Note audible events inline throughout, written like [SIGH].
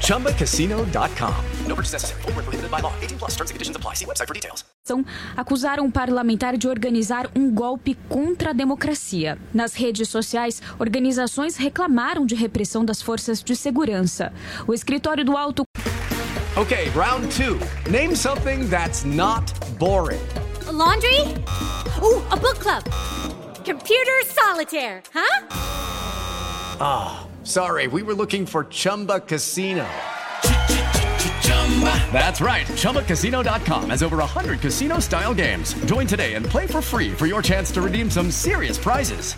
ChumbaCasino.com. No purchase necessary. Full prohibited by law. 18 plus terms and conditions apply. See website for details. Acusaram um parlamentar de organizar um golpe contra a democracia. Nas redes sociais, organizações reclamaram de repressão das forças de segurança. O escritório do Alto. Okay, round two. Name something that's not boring. A laundry? Ooh, a book club. Computer solitaire, huh? Ah, oh, sorry, we were looking for Chumba Casino. That's right. ChumbaCasino.com has over 100 casino style games. Join today and play for free for your chance to redeem some serious prizes.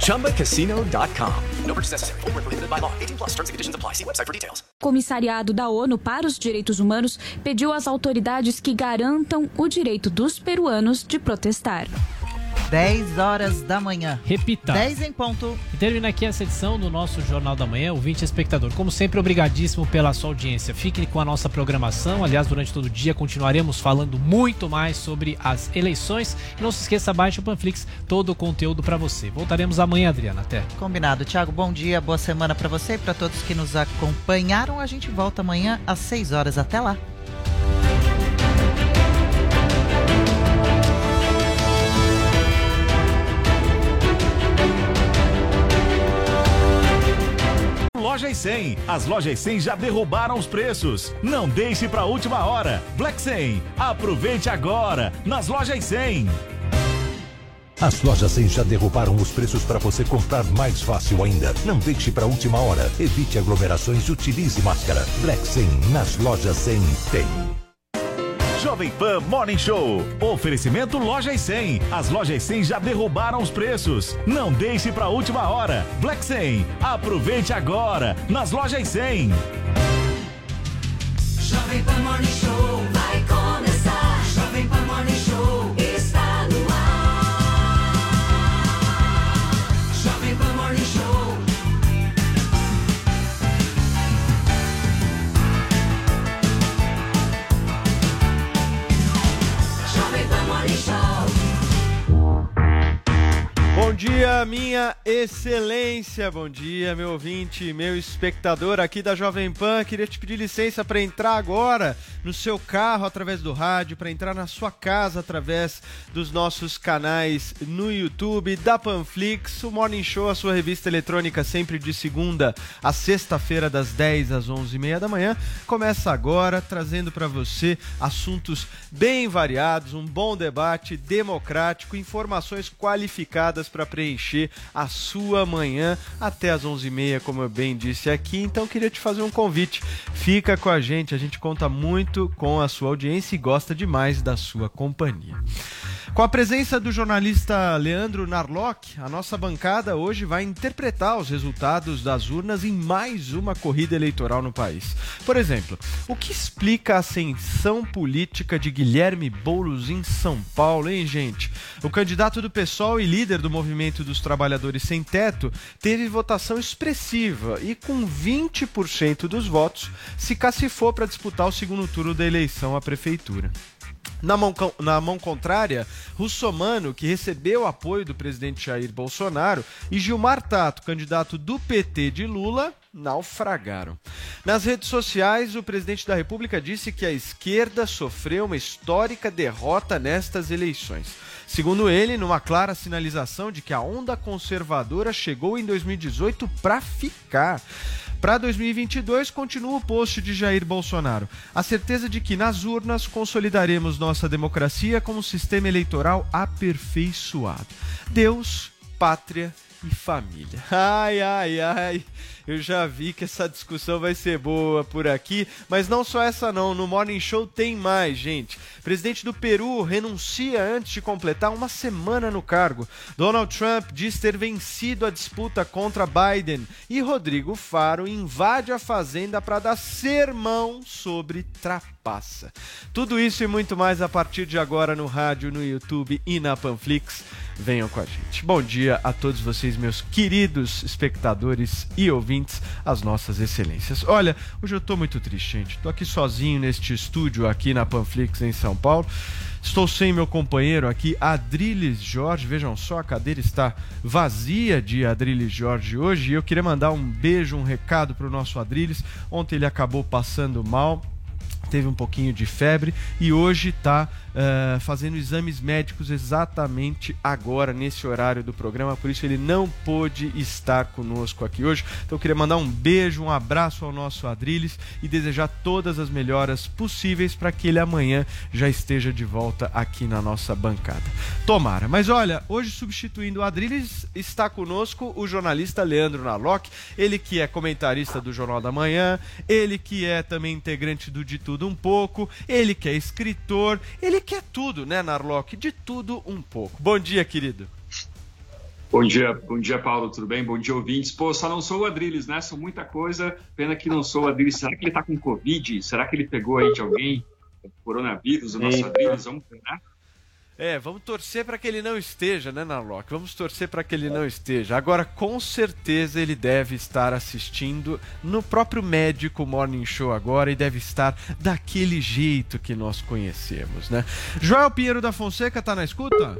ChumbaCasino.com. No purchase necessary. Prohibited by law. 18 plus terms and conditions apply. See website for details. Comissariado da ONU para os Direitos Humanos pediu às autoridades que garantam o direito dos peruanos de protestar. 10 horas da manhã. Repita. 10 em ponto. E termina aqui essa edição do nosso Jornal da Manhã, ouvinte espectador. Como sempre, obrigadíssimo pela sua audiência. Fique com a nossa programação. Aliás, durante todo o dia continuaremos falando muito mais sobre as eleições. E não se esqueça, baixe o Panflix, todo o conteúdo para você. Voltaremos amanhã, Adriana. Até. Combinado. Tiago, bom dia, boa semana para você e para todos que nos acompanharam. A gente volta amanhã às 6 horas. Até lá. Lojas 100. As lojas 100 já derrubaram os preços. Não deixe para última hora. Black 100. Aproveite agora nas lojas 100. As lojas 100 já derrubaram os preços para você comprar mais fácil ainda. Não deixe para última hora. Evite aglomerações e utilize máscara. Black 100 nas lojas 100 tem. Jovem Pan Morning Show. Oferecimento Lojas 100. As lojas 100 já derrubaram os preços. Não deixe para última hora. Black 100. Aproveite agora nas lojas 100. Jovem Pan Morning Show vai dia, minha excelência. Bom dia, meu ouvinte, meu espectador aqui da Jovem Pan. Queria te pedir licença para entrar agora no seu carro através do rádio, para entrar na sua casa através dos nossos canais no YouTube, da Panflix, o Morning Show, a sua revista eletrônica, sempre de segunda a sexta-feira, das 10 às 11h30 da manhã. Começa agora, trazendo para você assuntos bem variados, um bom debate democrático, informações qualificadas para preencher a sua manhã até às 11h30, como eu bem disse aqui. Então, queria te fazer um convite. Fica com a gente, a gente conta muito com a sua audiência e gosta demais da sua companhia. Com a presença do jornalista Leandro Narlock, a nossa bancada hoje vai interpretar os resultados das urnas em mais uma corrida eleitoral no país. Por exemplo, o que explica a ascensão política de Guilherme Boulos em São Paulo, hein, gente? O candidato do PSOL e líder do Movimento dos Trabalhadores Sem Teto teve votação expressiva e, com 20% dos votos, se cacifou para disputar o segundo turno da eleição à prefeitura. Na mão, na mão contrária, Russomano, que recebeu apoio do presidente Jair Bolsonaro, e Gilmar Tato, candidato do PT de Lula, naufragaram. Nas redes sociais, o presidente da República disse que a esquerda sofreu uma histórica derrota nestas eleições. Segundo ele, numa clara sinalização de que a onda conservadora chegou em 2018 para ficar. Para 2022, continua o post de Jair Bolsonaro. A certeza de que nas urnas consolidaremos nossa democracia como sistema eleitoral aperfeiçoado. Deus, pátria e família. Ai, ai, ai. Eu já vi que essa discussão vai ser boa por aqui, mas não só essa não. No Morning Show tem mais, gente. Presidente do Peru renuncia antes de completar uma semana no cargo. Donald Trump diz ter vencido a disputa contra Biden e Rodrigo Faro invade a fazenda para dar sermão sobre trapaça. Tudo isso e muito mais a partir de agora no rádio, no YouTube e na Panflix. Venham com a gente. Bom dia a todos vocês, meus queridos espectadores e ouvintes, as nossas excelências. Olha, hoje eu tô muito triste, gente. Tô aqui sozinho neste estúdio aqui na Panflix em São Paulo. Estou sem meu companheiro aqui, Adriles Jorge. Vejam só, a cadeira está vazia de Adriles Jorge hoje. E eu queria mandar um beijo, um recado para o nosso Adriles. Ontem ele acabou passando mal, teve um pouquinho de febre e hoje está uh, fazendo exames médicos exatamente agora, nesse horário do programa, por isso ele não pôde estar conosco aqui hoje. Então eu queria mandar um beijo, um abraço ao nosso Adriles e desejar todas as melhoras possíveis para que ele amanhã já esteja de volta aqui na nossa bancada. Tomara. Mas olha, hoje substituindo o Adriles está conosco o jornalista Leandro Nalock, ele que é comentarista do Jornal da Manhã, ele que é também integrante do De Tudo Um Pouco, ele que é escritor, ele que é tudo, né, Narlock? De tudo um pouco. Bom dia, querido. Bom dia, bom dia, Paulo, tudo bem? Bom dia, ouvintes. Pô, só não sou o Adriles, né? Sou muita coisa, pena que não sou o Adriles. Será que ele tá com Covid? Será que ele pegou aí de alguém? Coronavírus, o nosso Eita. Adriles, vamos ver, né? É, vamos torcer para que ele não esteja, né, Narlock? Vamos torcer para que ele não esteja. Agora, com certeza, ele deve estar assistindo no próprio médico Morning Show agora e deve estar daquele jeito que nós conhecemos, né? Joel Pinheiro da Fonseca tá na escuta?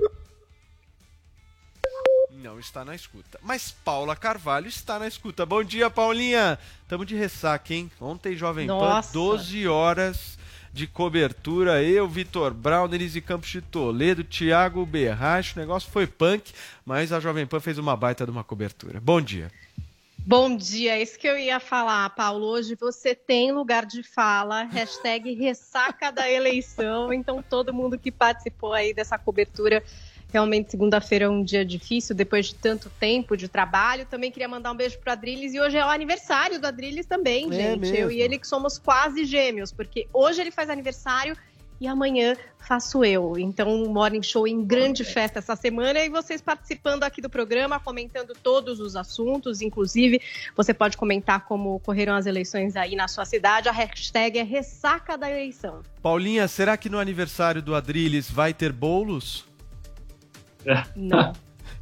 Não está na escuta. Mas Paula Carvalho está na escuta. Bom dia, Paulinha. Tamo de ressaca, hein? Ontem, Jovem Nossa. Pan, 12 horas de cobertura. Eu, Vitor Brown, Denise Campos de Toledo, Thiago Berracho. O negócio foi punk, mas a Jovem Pan fez uma baita de uma cobertura. Bom dia. Bom dia, é isso que eu ia falar, Paulo. Hoje você tem lugar de fala, hashtag ressaca da eleição. Então, todo mundo que participou aí dessa cobertura, realmente segunda-feira é um dia difícil, depois de tanto tempo de trabalho. Também queria mandar um beijo pro Adrilles e hoje é o aniversário do Adrilles também, É gente. mesmo? Eu e ele que somos quase gêmeos, porque hoje ele faz aniversário e amanhã faço eu. Então, um Morning Show em grande festa essa semana e vocês participando aqui do programa, comentando todos os assuntos, inclusive você pode comentar como ocorreram as eleições aí na sua cidade. A hashtag é ressaca da eleição. Paulinha, será que no aniversário do Adrilles vai ter bolos? Não.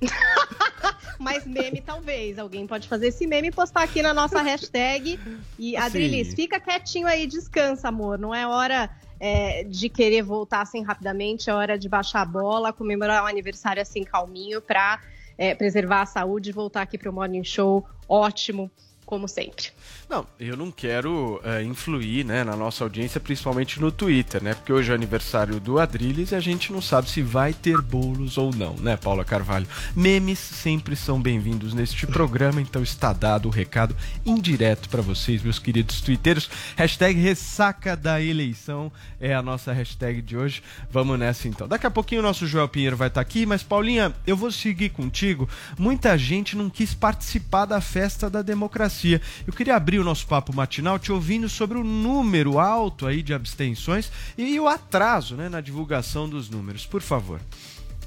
[LAUGHS] Mas meme talvez. Alguém pode fazer esse meme e postar aqui na nossa hashtag. E Adrilis, Sim. fica quietinho aí, descansa, amor. Não é hora é, de querer voltar assim rapidamente, é hora de baixar a bola, comemorar um aniversário assim calminho pra é, preservar a saúde e voltar aqui pro Morning Show ótimo, como sempre. Não, eu não quero é, influir né, na nossa audiência, principalmente no Twitter, né? Porque hoje é aniversário do Adrilles e a gente não sabe se vai ter bolos ou não, né, Paula Carvalho? Memes sempre são bem-vindos neste programa, então está dado o recado indireto para vocês, meus queridos twitteiros. Hashtag ressaca da eleição é a nossa hashtag de hoje. Vamos nessa então. Daqui a pouquinho o nosso Joel Pinheiro vai estar aqui, mas Paulinha, eu vou seguir contigo. Muita gente não quis participar da festa da democracia. Eu queria abrir o nosso papo matinal te ouvindo sobre o número alto aí de abstenções e o atraso né, na divulgação dos números. Por favor.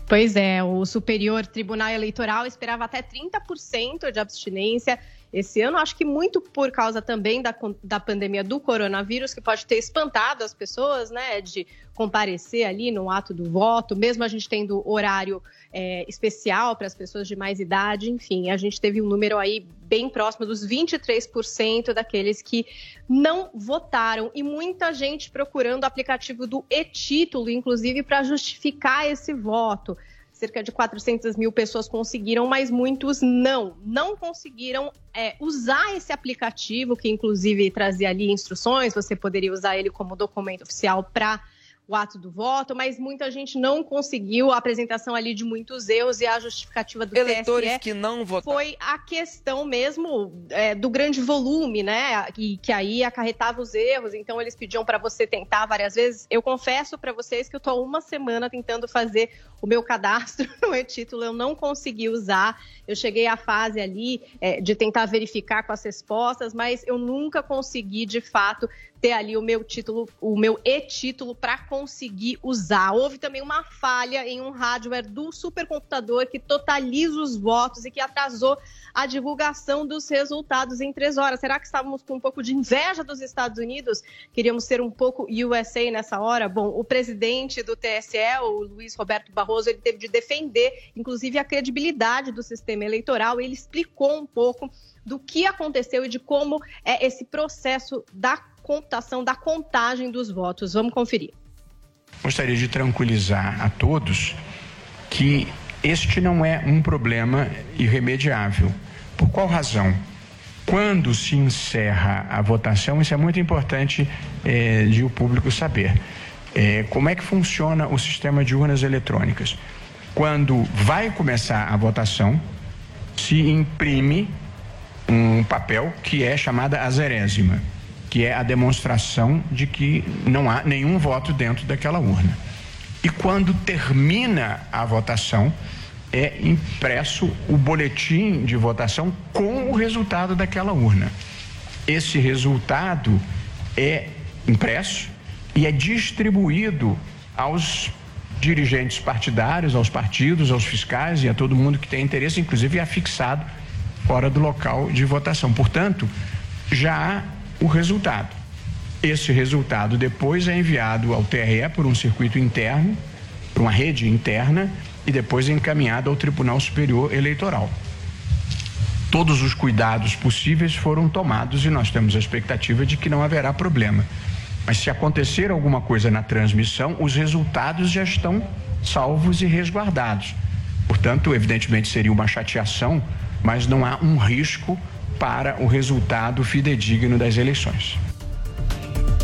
Pois é, o Superior Tribunal Eleitoral esperava até 30% de abstinência esse ano, acho que muito por causa também da, da pandemia do coronavírus, que pode ter espantado as pessoas, né, de comparecer ali no ato do voto, mesmo a gente tendo horário é, especial para as pessoas de mais idade, enfim, a gente teve um número aí bem próximo dos 23% daqueles que não votaram e muita gente procurando o aplicativo do e-título, inclusive, para justificar esse voto. Cerca de 400 mil pessoas conseguiram, mas muitos não. Não conseguiram é, usar esse aplicativo, que inclusive trazia ali instruções, você poderia usar ele como documento oficial para o ato do voto, mas muita gente não conseguiu a apresentação ali de muitos erros e a justificativa do Eleitores TSE que não votaram. foi a questão mesmo é, do grande volume, né? E que aí acarretava os erros. Então eles pediam para você tentar várias vezes. Eu confesso para vocês que eu estou uma semana tentando fazer o meu cadastro [LAUGHS] no e-título. Eu não consegui usar. Eu cheguei à fase ali é, de tentar verificar com as respostas, mas eu nunca consegui de fato ter ali o meu título, o meu e-título para conseguir usar. Houve também uma falha em um hardware do supercomputador que totaliza os votos e que atrasou a divulgação dos resultados em três horas. Será que estávamos com um pouco de inveja dos Estados Unidos? Queríamos ser um pouco USA nessa hora? Bom, o presidente do TSE, o Luiz Roberto Barroso, ele teve de defender, inclusive, a credibilidade do sistema eleitoral. Ele explicou um pouco do que aconteceu e de como é esse processo da computação, da contagem dos votos. Vamos conferir. Gostaria de tranquilizar a todos que este não é um problema irremediável. Por qual razão? Quando se encerra a votação, isso é muito importante eh, de o público saber. Eh, como é que funciona o sistema de urnas eletrônicas? Quando vai começar a votação, se imprime um papel que é chamada azerésima, que é a demonstração de que não há nenhum voto dentro daquela urna. E quando termina a votação, é impresso o boletim de votação com o resultado daquela urna. Esse resultado é impresso e é distribuído aos dirigentes partidários, aos partidos, aos fiscais e a todo mundo que tem interesse, inclusive é afixado fora do local de votação. Portanto, já há o resultado. Esse resultado depois é enviado ao TRE por um circuito interno, por uma rede interna, e depois é encaminhado ao Tribunal Superior Eleitoral. Todos os cuidados possíveis foram tomados e nós temos a expectativa de que não haverá problema. Mas se acontecer alguma coisa na transmissão, os resultados já estão salvos e resguardados. Portanto, evidentemente seria uma chateação, mas não há um risco para o resultado fidedigno das eleições.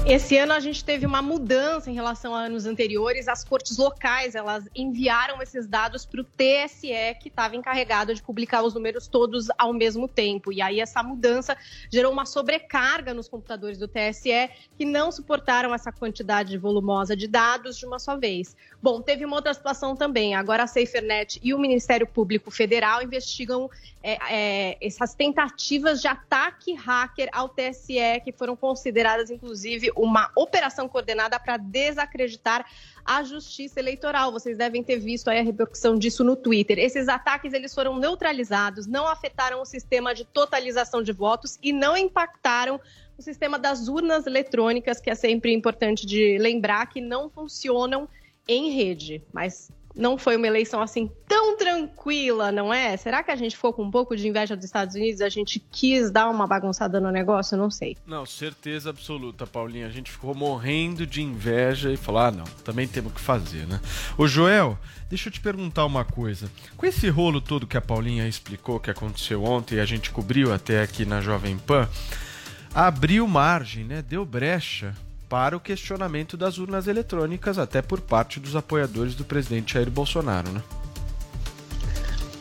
Esse ano a gente teve uma mudança em relação a anos anteriores. As cortes locais elas enviaram esses dados para o TSE, que estava encarregado de publicar os números todos ao mesmo tempo. E aí essa mudança gerou uma sobrecarga nos computadores do TSE, que não suportaram essa quantidade volumosa de dados de uma só vez. Bom, teve uma outra situação também. Agora a SaferNet e o Ministério Público Federal investigam é, é, essas tentativas de ataque hacker ao TSE, que foram consideradas, inclusive, uma operação coordenada para desacreditar a justiça eleitoral. Vocês devem ter visto a repercussão disso no Twitter. Esses ataques eles foram neutralizados, não afetaram o sistema de totalização de votos e não impactaram o sistema das urnas eletrônicas, que é sempre importante de lembrar que não funcionam em rede, mas não foi uma eleição assim tão tranquila, não é? Será que a gente ficou com um pouco de inveja dos Estados Unidos? A gente quis dar uma bagunçada no negócio? Não sei. Não, certeza absoluta, Paulinha. A gente ficou morrendo de inveja e falou: ah, não, também temos que fazer, né? Ô, Joel, deixa eu te perguntar uma coisa. Com esse rolo todo que a Paulinha explicou que aconteceu ontem e a gente cobriu até aqui na Jovem Pan, abriu margem, né? Deu brecha para o questionamento das urnas eletrônicas, até por parte dos apoiadores do presidente Jair Bolsonaro, né?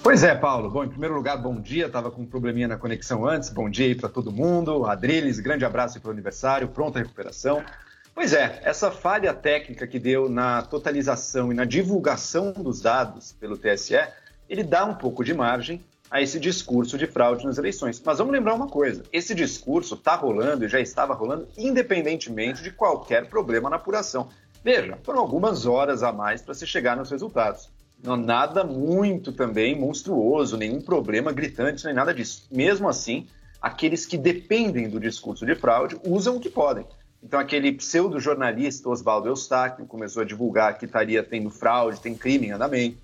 Pois é, Paulo. Bom, em primeiro lugar, bom dia. Tava com um probleminha na conexão antes. Bom dia aí para todo mundo. Adriles, grande abraço pelo aniversário, pronta recuperação. Pois é, essa falha técnica que deu na totalização e na divulgação dos dados pelo TSE, ele dá um pouco de margem a esse discurso de fraude nas eleições. Mas vamos lembrar uma coisa: esse discurso está rolando e já estava rolando independentemente de qualquer problema na apuração. Veja, foram algumas horas a mais para se chegar nos resultados. Não, nada muito também monstruoso, nenhum problema gritante, nem nada disso. Mesmo assim, aqueles que dependem do discurso de fraude usam o que podem. Então, aquele pseudo-jornalista Oswaldo Eustáquio começou a divulgar que estaria tendo fraude, tem crime em andamento.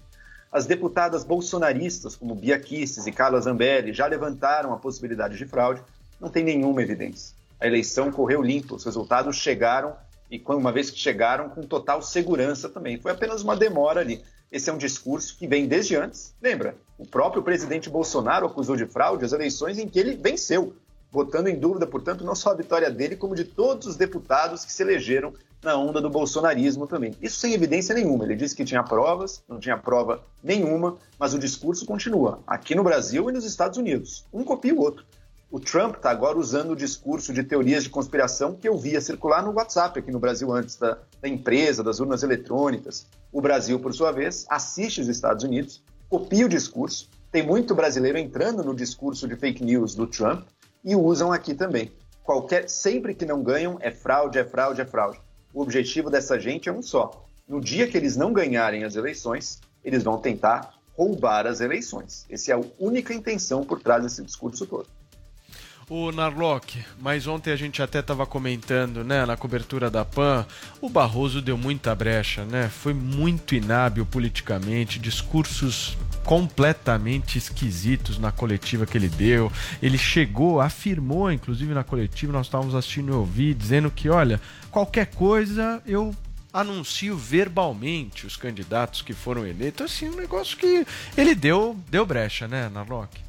As deputadas bolsonaristas, como Bia Kicis e Carla Zambelli, já levantaram a possibilidade de fraude. Não tem nenhuma evidência. A eleição correu limpo, os resultados chegaram e, uma vez que chegaram, com total segurança também. Foi apenas uma demora ali. Esse é um discurso que vem desde antes. Lembra? O próprio presidente Bolsonaro acusou de fraude as eleições em que ele venceu. Botando em dúvida, portanto, não só a vitória dele, como de todos os deputados que se elegeram na onda do bolsonarismo também. Isso sem evidência nenhuma. Ele disse que tinha provas, não tinha prova nenhuma, mas o discurso continua, aqui no Brasil e nos Estados Unidos. Um copia o outro. O Trump está agora usando o discurso de teorias de conspiração que eu via circular no WhatsApp aqui no Brasil antes, da, da empresa, das urnas eletrônicas. O Brasil, por sua vez, assiste os Estados Unidos, copia o discurso. Tem muito brasileiro entrando no discurso de fake news do Trump e usam aqui também. Qualquer, sempre que não ganham, é fraude, é fraude, é fraude. O objetivo dessa gente é um só. No dia que eles não ganharem as eleições, eles vão tentar roubar as eleições. Essa é a única intenção por trás desse discurso todo. O Narlock, mas ontem a gente até estava comentando, né, na cobertura da PAN, o Barroso deu muita brecha, né? Foi muito inábil politicamente, discursos completamente esquisitos na coletiva que ele deu. Ele chegou, afirmou, inclusive na coletiva, nós estávamos assistindo e ouvi, dizendo que, olha, qualquer coisa eu anuncio verbalmente os candidatos que foram eleitos. Assim, um negócio que ele deu, deu brecha, né, Narlock?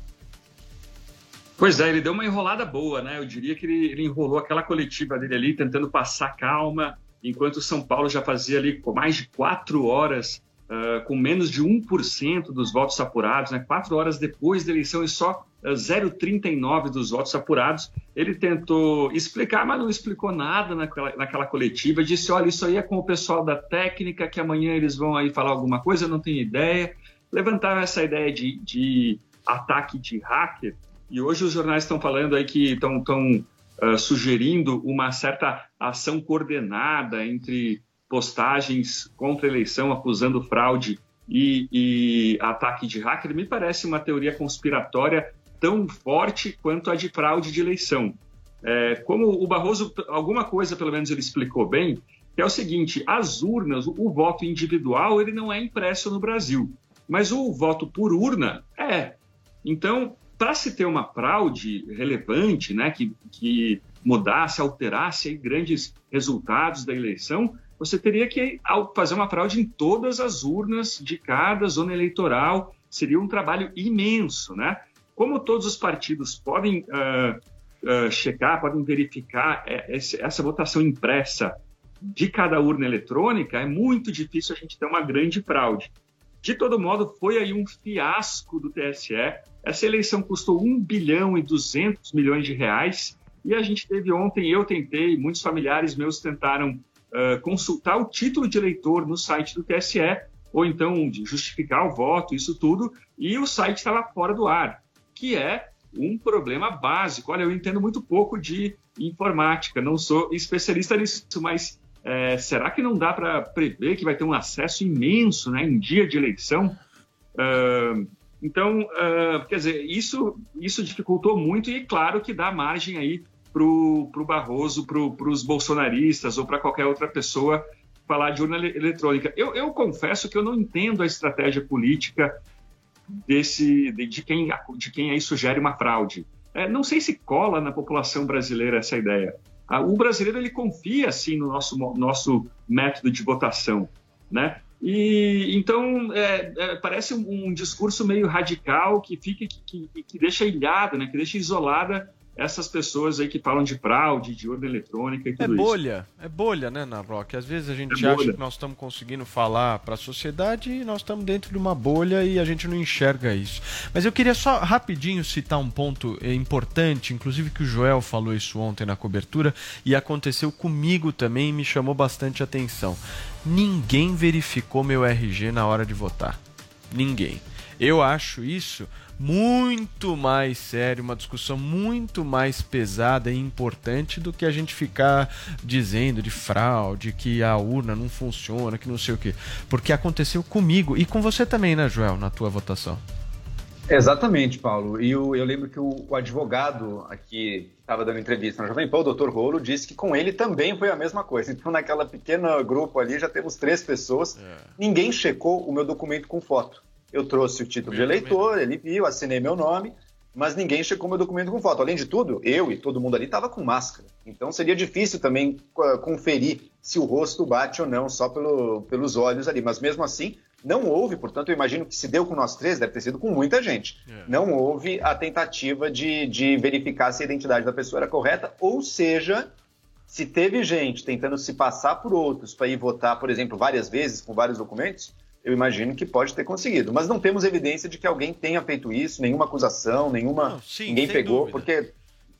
Pois é, ele deu uma enrolada boa, né? Eu diria que ele, ele enrolou aquela coletiva dele ali, tentando passar calma, enquanto o São Paulo já fazia ali mais de quatro horas, uh, com menos de 1% dos votos apurados, né? Quatro horas depois da eleição e só uh, 0,39% dos votos apurados. Ele tentou explicar, mas não explicou nada naquela, naquela coletiva. Disse: olha, isso aí é com o pessoal da técnica, que amanhã eles vão aí falar alguma coisa, não tenho ideia. Levantaram essa ideia de, de ataque de hacker e hoje os jornais estão falando aí que estão uh, sugerindo uma certa ação coordenada entre postagens contra a eleição acusando fraude e, e ataque de hacker. Me parece uma teoria conspiratória tão forte quanto a de fraude de eleição. É, como o Barroso, alguma coisa pelo menos ele explicou bem, que é o seguinte: as urnas, o, o voto individual, ele não é impresso no Brasil, mas o voto por urna é. Então, para se ter uma fraude relevante, né, que, que mudasse, alterasse grandes resultados da eleição, você teria que fazer uma fraude em todas as urnas de cada zona eleitoral. Seria um trabalho imenso, né? Como todos os partidos podem uh, uh, checar, podem verificar é, essa votação impressa de cada urna eletrônica, é muito difícil a gente ter uma grande fraude. De todo modo, foi aí um fiasco do TSE. Essa eleição custou 1 bilhão e 200 milhões de reais e a gente teve ontem, eu tentei, muitos familiares meus tentaram uh, consultar o título de eleitor no site do TSE, ou então de justificar o voto, isso tudo, e o site estava fora do ar, que é um problema básico. Olha, eu entendo muito pouco de informática, não sou especialista nisso, mas é, será que não dá para prever que vai ter um acesso imenso né, em dia de eleição? Uh, então, uh, quer dizer, isso, isso dificultou muito e claro que dá margem aí para o Barroso, para os bolsonaristas ou para qualquer outra pessoa falar de urna eletrônica. Eu, eu, confesso que eu não entendo a estratégia política desse de, de quem, de quem aí sugere uma fraude. É, não sei se cola na população brasileira essa ideia. Ah, o brasileiro ele confia assim no nosso, nosso método de votação, né? E então é, é, parece um, um, discurso meio radical que fica que, que, que, deixa ilhada, né? Que deixa isolada essas pessoas aí que falam de fraude, de urna eletrônica e tudo é bolha, isso. É bolha, né, Narrock? Às vezes a gente é acha bolha. que nós estamos conseguindo falar para a sociedade e nós estamos dentro de uma bolha e a gente não enxerga isso. Mas eu queria só rapidinho citar um ponto eh, importante, inclusive que o Joel falou isso ontem na cobertura e aconteceu comigo também e me chamou bastante atenção. Ninguém verificou meu RG na hora de votar. Ninguém. Eu acho isso muito mais sério, uma discussão muito mais pesada e importante do que a gente ficar dizendo de fraude, que a urna não funciona, que não sei o quê. Porque aconteceu comigo e com você também, né, Joel, na tua votação. Exatamente, Paulo. E eu, eu lembro que o, o advogado aqui estava dando entrevista na Jovem Pan, o doutor Rolo, disse que com ele também foi a mesma coisa. Então, naquela pequena grupo ali, já temos três pessoas. É. Ninguém checou o meu documento com foto. Eu trouxe o título de eleitor, também. ele viu, assinei meu nome, mas ninguém checou meu documento com foto. Além de tudo, eu e todo mundo ali estava com máscara. Então seria difícil também uh, conferir se o rosto bate ou não só pelo, pelos olhos ali. Mas mesmo assim, não houve, portanto, eu imagino que se deu com nós três, deve ter sido com muita gente. É. Não houve a tentativa de, de verificar se a identidade da pessoa era correta, ou seja, se teve gente tentando se passar por outros para ir votar, por exemplo, várias vezes com vários documentos, eu imagino que pode ter conseguido. Mas não temos evidência de que alguém tenha feito isso, nenhuma acusação, nenhuma. Não, sim, ninguém pegou, dúvida. porque.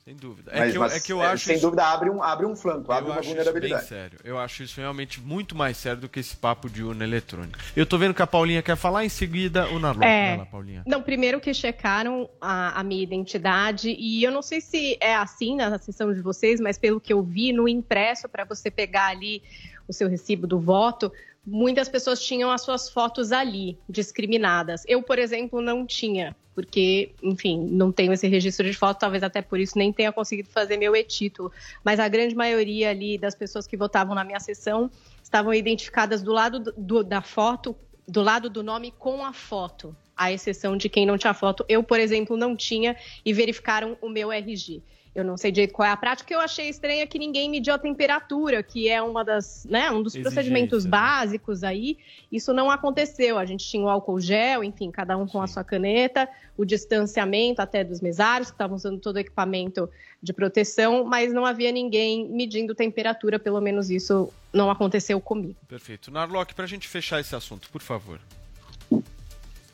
Sem dúvida. É Mas, que eu, mas, é que eu é, acho sem isso- dúvida abre um, abre um flanco, abre eu uma acho isso bem vulnerabilidade. sério. Eu acho isso realmente muito mais sério do que esse papo de urna eletrônica. Eu tô vendo que a Paulinha quer falar, em seguida o Narlock. É. Lá, Paulinha. Não, primeiro que checaram a, a minha identidade e eu não sei se é assim na sessão de vocês, mas pelo que eu vi no impresso para você pegar ali o seu recibo do voto, muitas pessoas tinham as suas fotos ali discriminadas. Eu, por exemplo, não tinha, porque, enfim, não tenho esse registro de foto, talvez até por isso nem tenha conseguido fazer meu e-título. Mas a grande maioria ali das pessoas que votavam na minha sessão estavam identificadas do lado do- do- da foto, do lado do nome com a foto, à exceção de quem não tinha foto. Eu, por exemplo, não tinha e verificaram o meu RG. Eu não sei direito qual é a prática. O que eu achei estranho é que ninguém mediu a temperatura, que é uma das, né, um dos Exigência, procedimentos né? básicos aí. Isso não aconteceu. A gente tinha o álcool gel, enfim, cada um com a sua caneta, o distanciamento até dos mesários, que estavam usando todo o equipamento de proteção, mas não havia ninguém medindo temperatura, pelo menos isso não aconteceu comigo. Perfeito. Narlock, pra gente fechar esse assunto, por favor.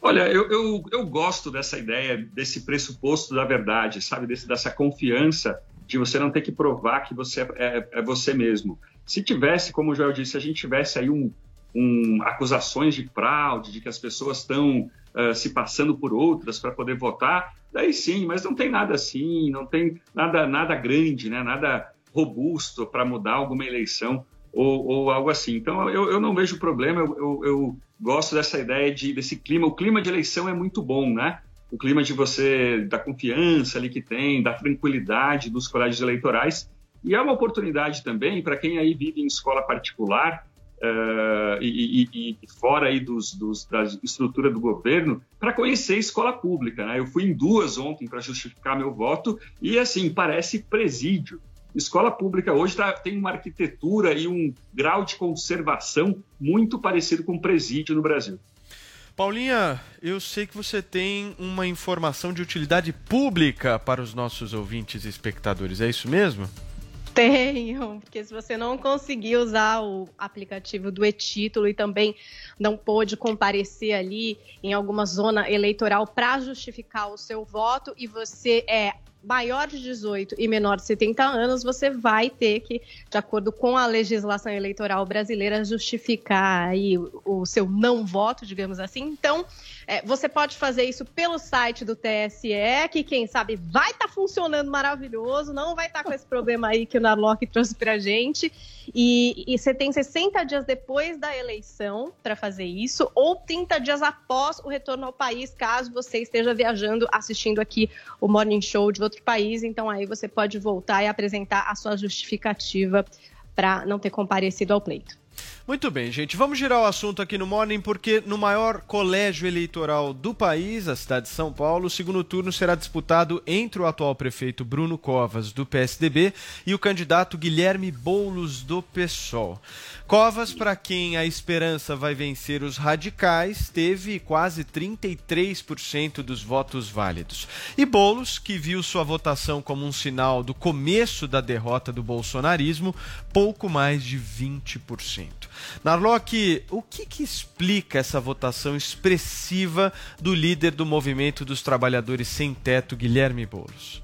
Olha, eu, eu, eu gosto dessa ideia, desse pressuposto da verdade, sabe? Desse, dessa confiança de você não ter que provar que você é, é- é você mesmo. Se tivesse, como o Joel disse, se a gente tivesse aí um, um- acusações de fraude, de que as pessoas estão ah, se passando por outras para poder votar, daí sim, mas não tem nada assim, não tem nada, nada grande, né? nada robusto para mudar alguma eleição ou, ou algo assim. Então eu, eu não vejo problema, eu, eu- eu gosto dessa ideia de, desse clima. O clima de eleição é muito bom, né? O clima de você, da confiança ali que tem, da tranquilidade dos colégios eleitorais. E é uma oportunidade também para quem aí vive em escola particular eh, e, e- e fora aí dos, dos- da estrutura do governo para conhecer escola pública. Né? Eu fui em duas ontem para justificar meu voto e assim parece presídio. Escola pública hoje tá- tem uma arquitetura e um grau de conservação muito parecido com presídio no Brasil. Paulinha, eu sei que você tem uma informação de utilidade pública para os nossos ouvintes e espectadores, é isso mesmo? Tenho, porque se você não conseguir usar o aplicativo do e-título e também não pôde comparecer ali em alguma zona eleitoral para justificar o seu voto e você é maior de 18 e menor de 70 anos, você vai ter que, de acordo com a legislação eleitoral brasileira, justificar aí o, seu não voto, digamos assim. Então, é, você pode fazer isso pelo site do TSE, que quem sabe vai estar funcionando maravilhoso, não vai estar com esse problema aí que o Narlock trouxe pra gente. E, e você tem 60 dias depois da eleição para fazer isso, ou 30 dias após o retorno ao país, caso você esteja viajando, assistindo aqui o Morning Show de outro país. Então aí você pode voltar e apresentar a sua justificativa para não ter comparecido ao pleito. Muito bem, gente. Vamos girar o assunto aqui no Morning, porque no maior colégio eleitoral do país, a cidade de São Paulo, o segundo turno será disputado entre o atual prefeito Bruno Covas, do PSDB, e o candidato Guilherme Boulos, do PSOL. Covas, para quem a esperança vai vencer os radicais, teve quase 33% dos votos válidos. E Boulos, que viu sua votação como um sinal do começo da derrota do bolsonarismo, pouco mais de 20%. Narlock, o que, que explica essa votação expressiva do líder do movimento dos trabalhadores sem teto, Guilherme Boulos?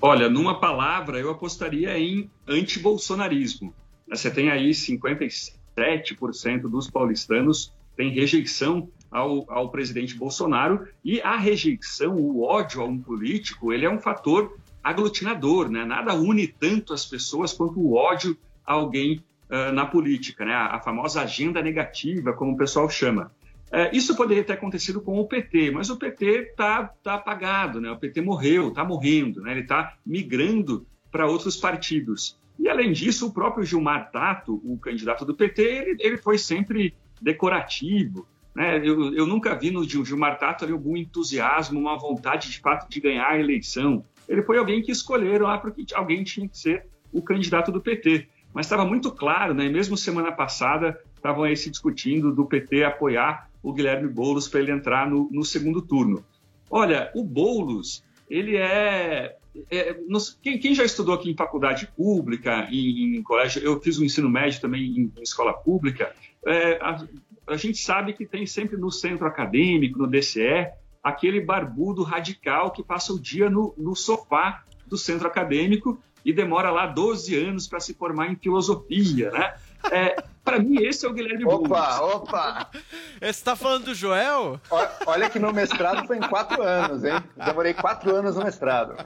Olha, numa palavra, eu apostaria em antibolsonarismo. Você tem aí 57% dos paulistanos têm rejeição ao, ao presidente Bolsonaro e a rejeição, o ódio a um político, ele é um fator aglutinador, né? Nada une tanto as pessoas quanto o ódio a alguém ah, na política, né? A, a famosa agenda negativa, como o pessoal chama. É, isso poderia ter acontecido com o PT, mas o PT está tá apagado, né? O PT morreu, está morrendo, né? Ele está migrando para outros partidos. E além disso, o próprio Gilmar Tato, o candidato do PT, ele, ele foi sempre decorativo. Né? Eu, eu nunca vi no Gil- Gilmar Tato ali algum entusiasmo, uma vontade de fato de ganhar a eleição. Ele foi alguém que escolheram lá porque alguém tinha que ser o candidato do PT. Mas estava muito claro, né? mesmo semana passada, estavam aí se discutindo do PT apoiar o Guilherme Boulos para ele entrar no, no segundo turno. Olha, o Boulos, ele é. É, nos- quem, quem já estudou aqui em faculdade pública, em, em colégio, eu fiz o ensino médio também em, em escola pública, é, a, a gente sabe que tem sempre no centro acadêmico, no DCE, aquele barbudo radical que passa o dia no, no sofá do centro acadêmico e demora lá 12 anos para se formar em filosofia, né? É, para mim, esse é o Guilherme Boulos. Opa, opa! Você está falando do Joel? Ó- Olha que meu mestrado foi em quatro anos, hein? Demorei quatro anos no mestrado.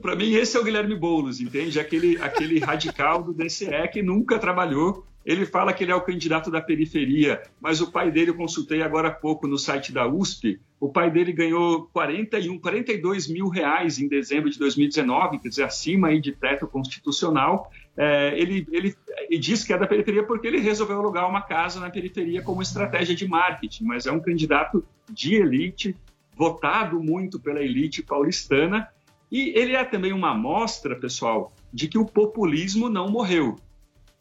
Para mim, esse é o Guilherme Boulos, entende? Aquele, aquele radical do DCE que nunca trabalhou. Ele fala que ele é o candidato da periferia, mas o pai dele, eu consultei agora há pouco no site da USP, o pai dele ganhou 41, 42 mil reais em dezembro de 2019, quer dizer, acima aí de teto constitucional. É, ele, ele, ele diz que é da periferia porque ele resolveu alugar uma casa na periferia como estratégia de marketing, mas é um candidato de elite, votado muito pela elite paulistana, e ele é também uma amostra, pessoal, de que o populismo não morreu.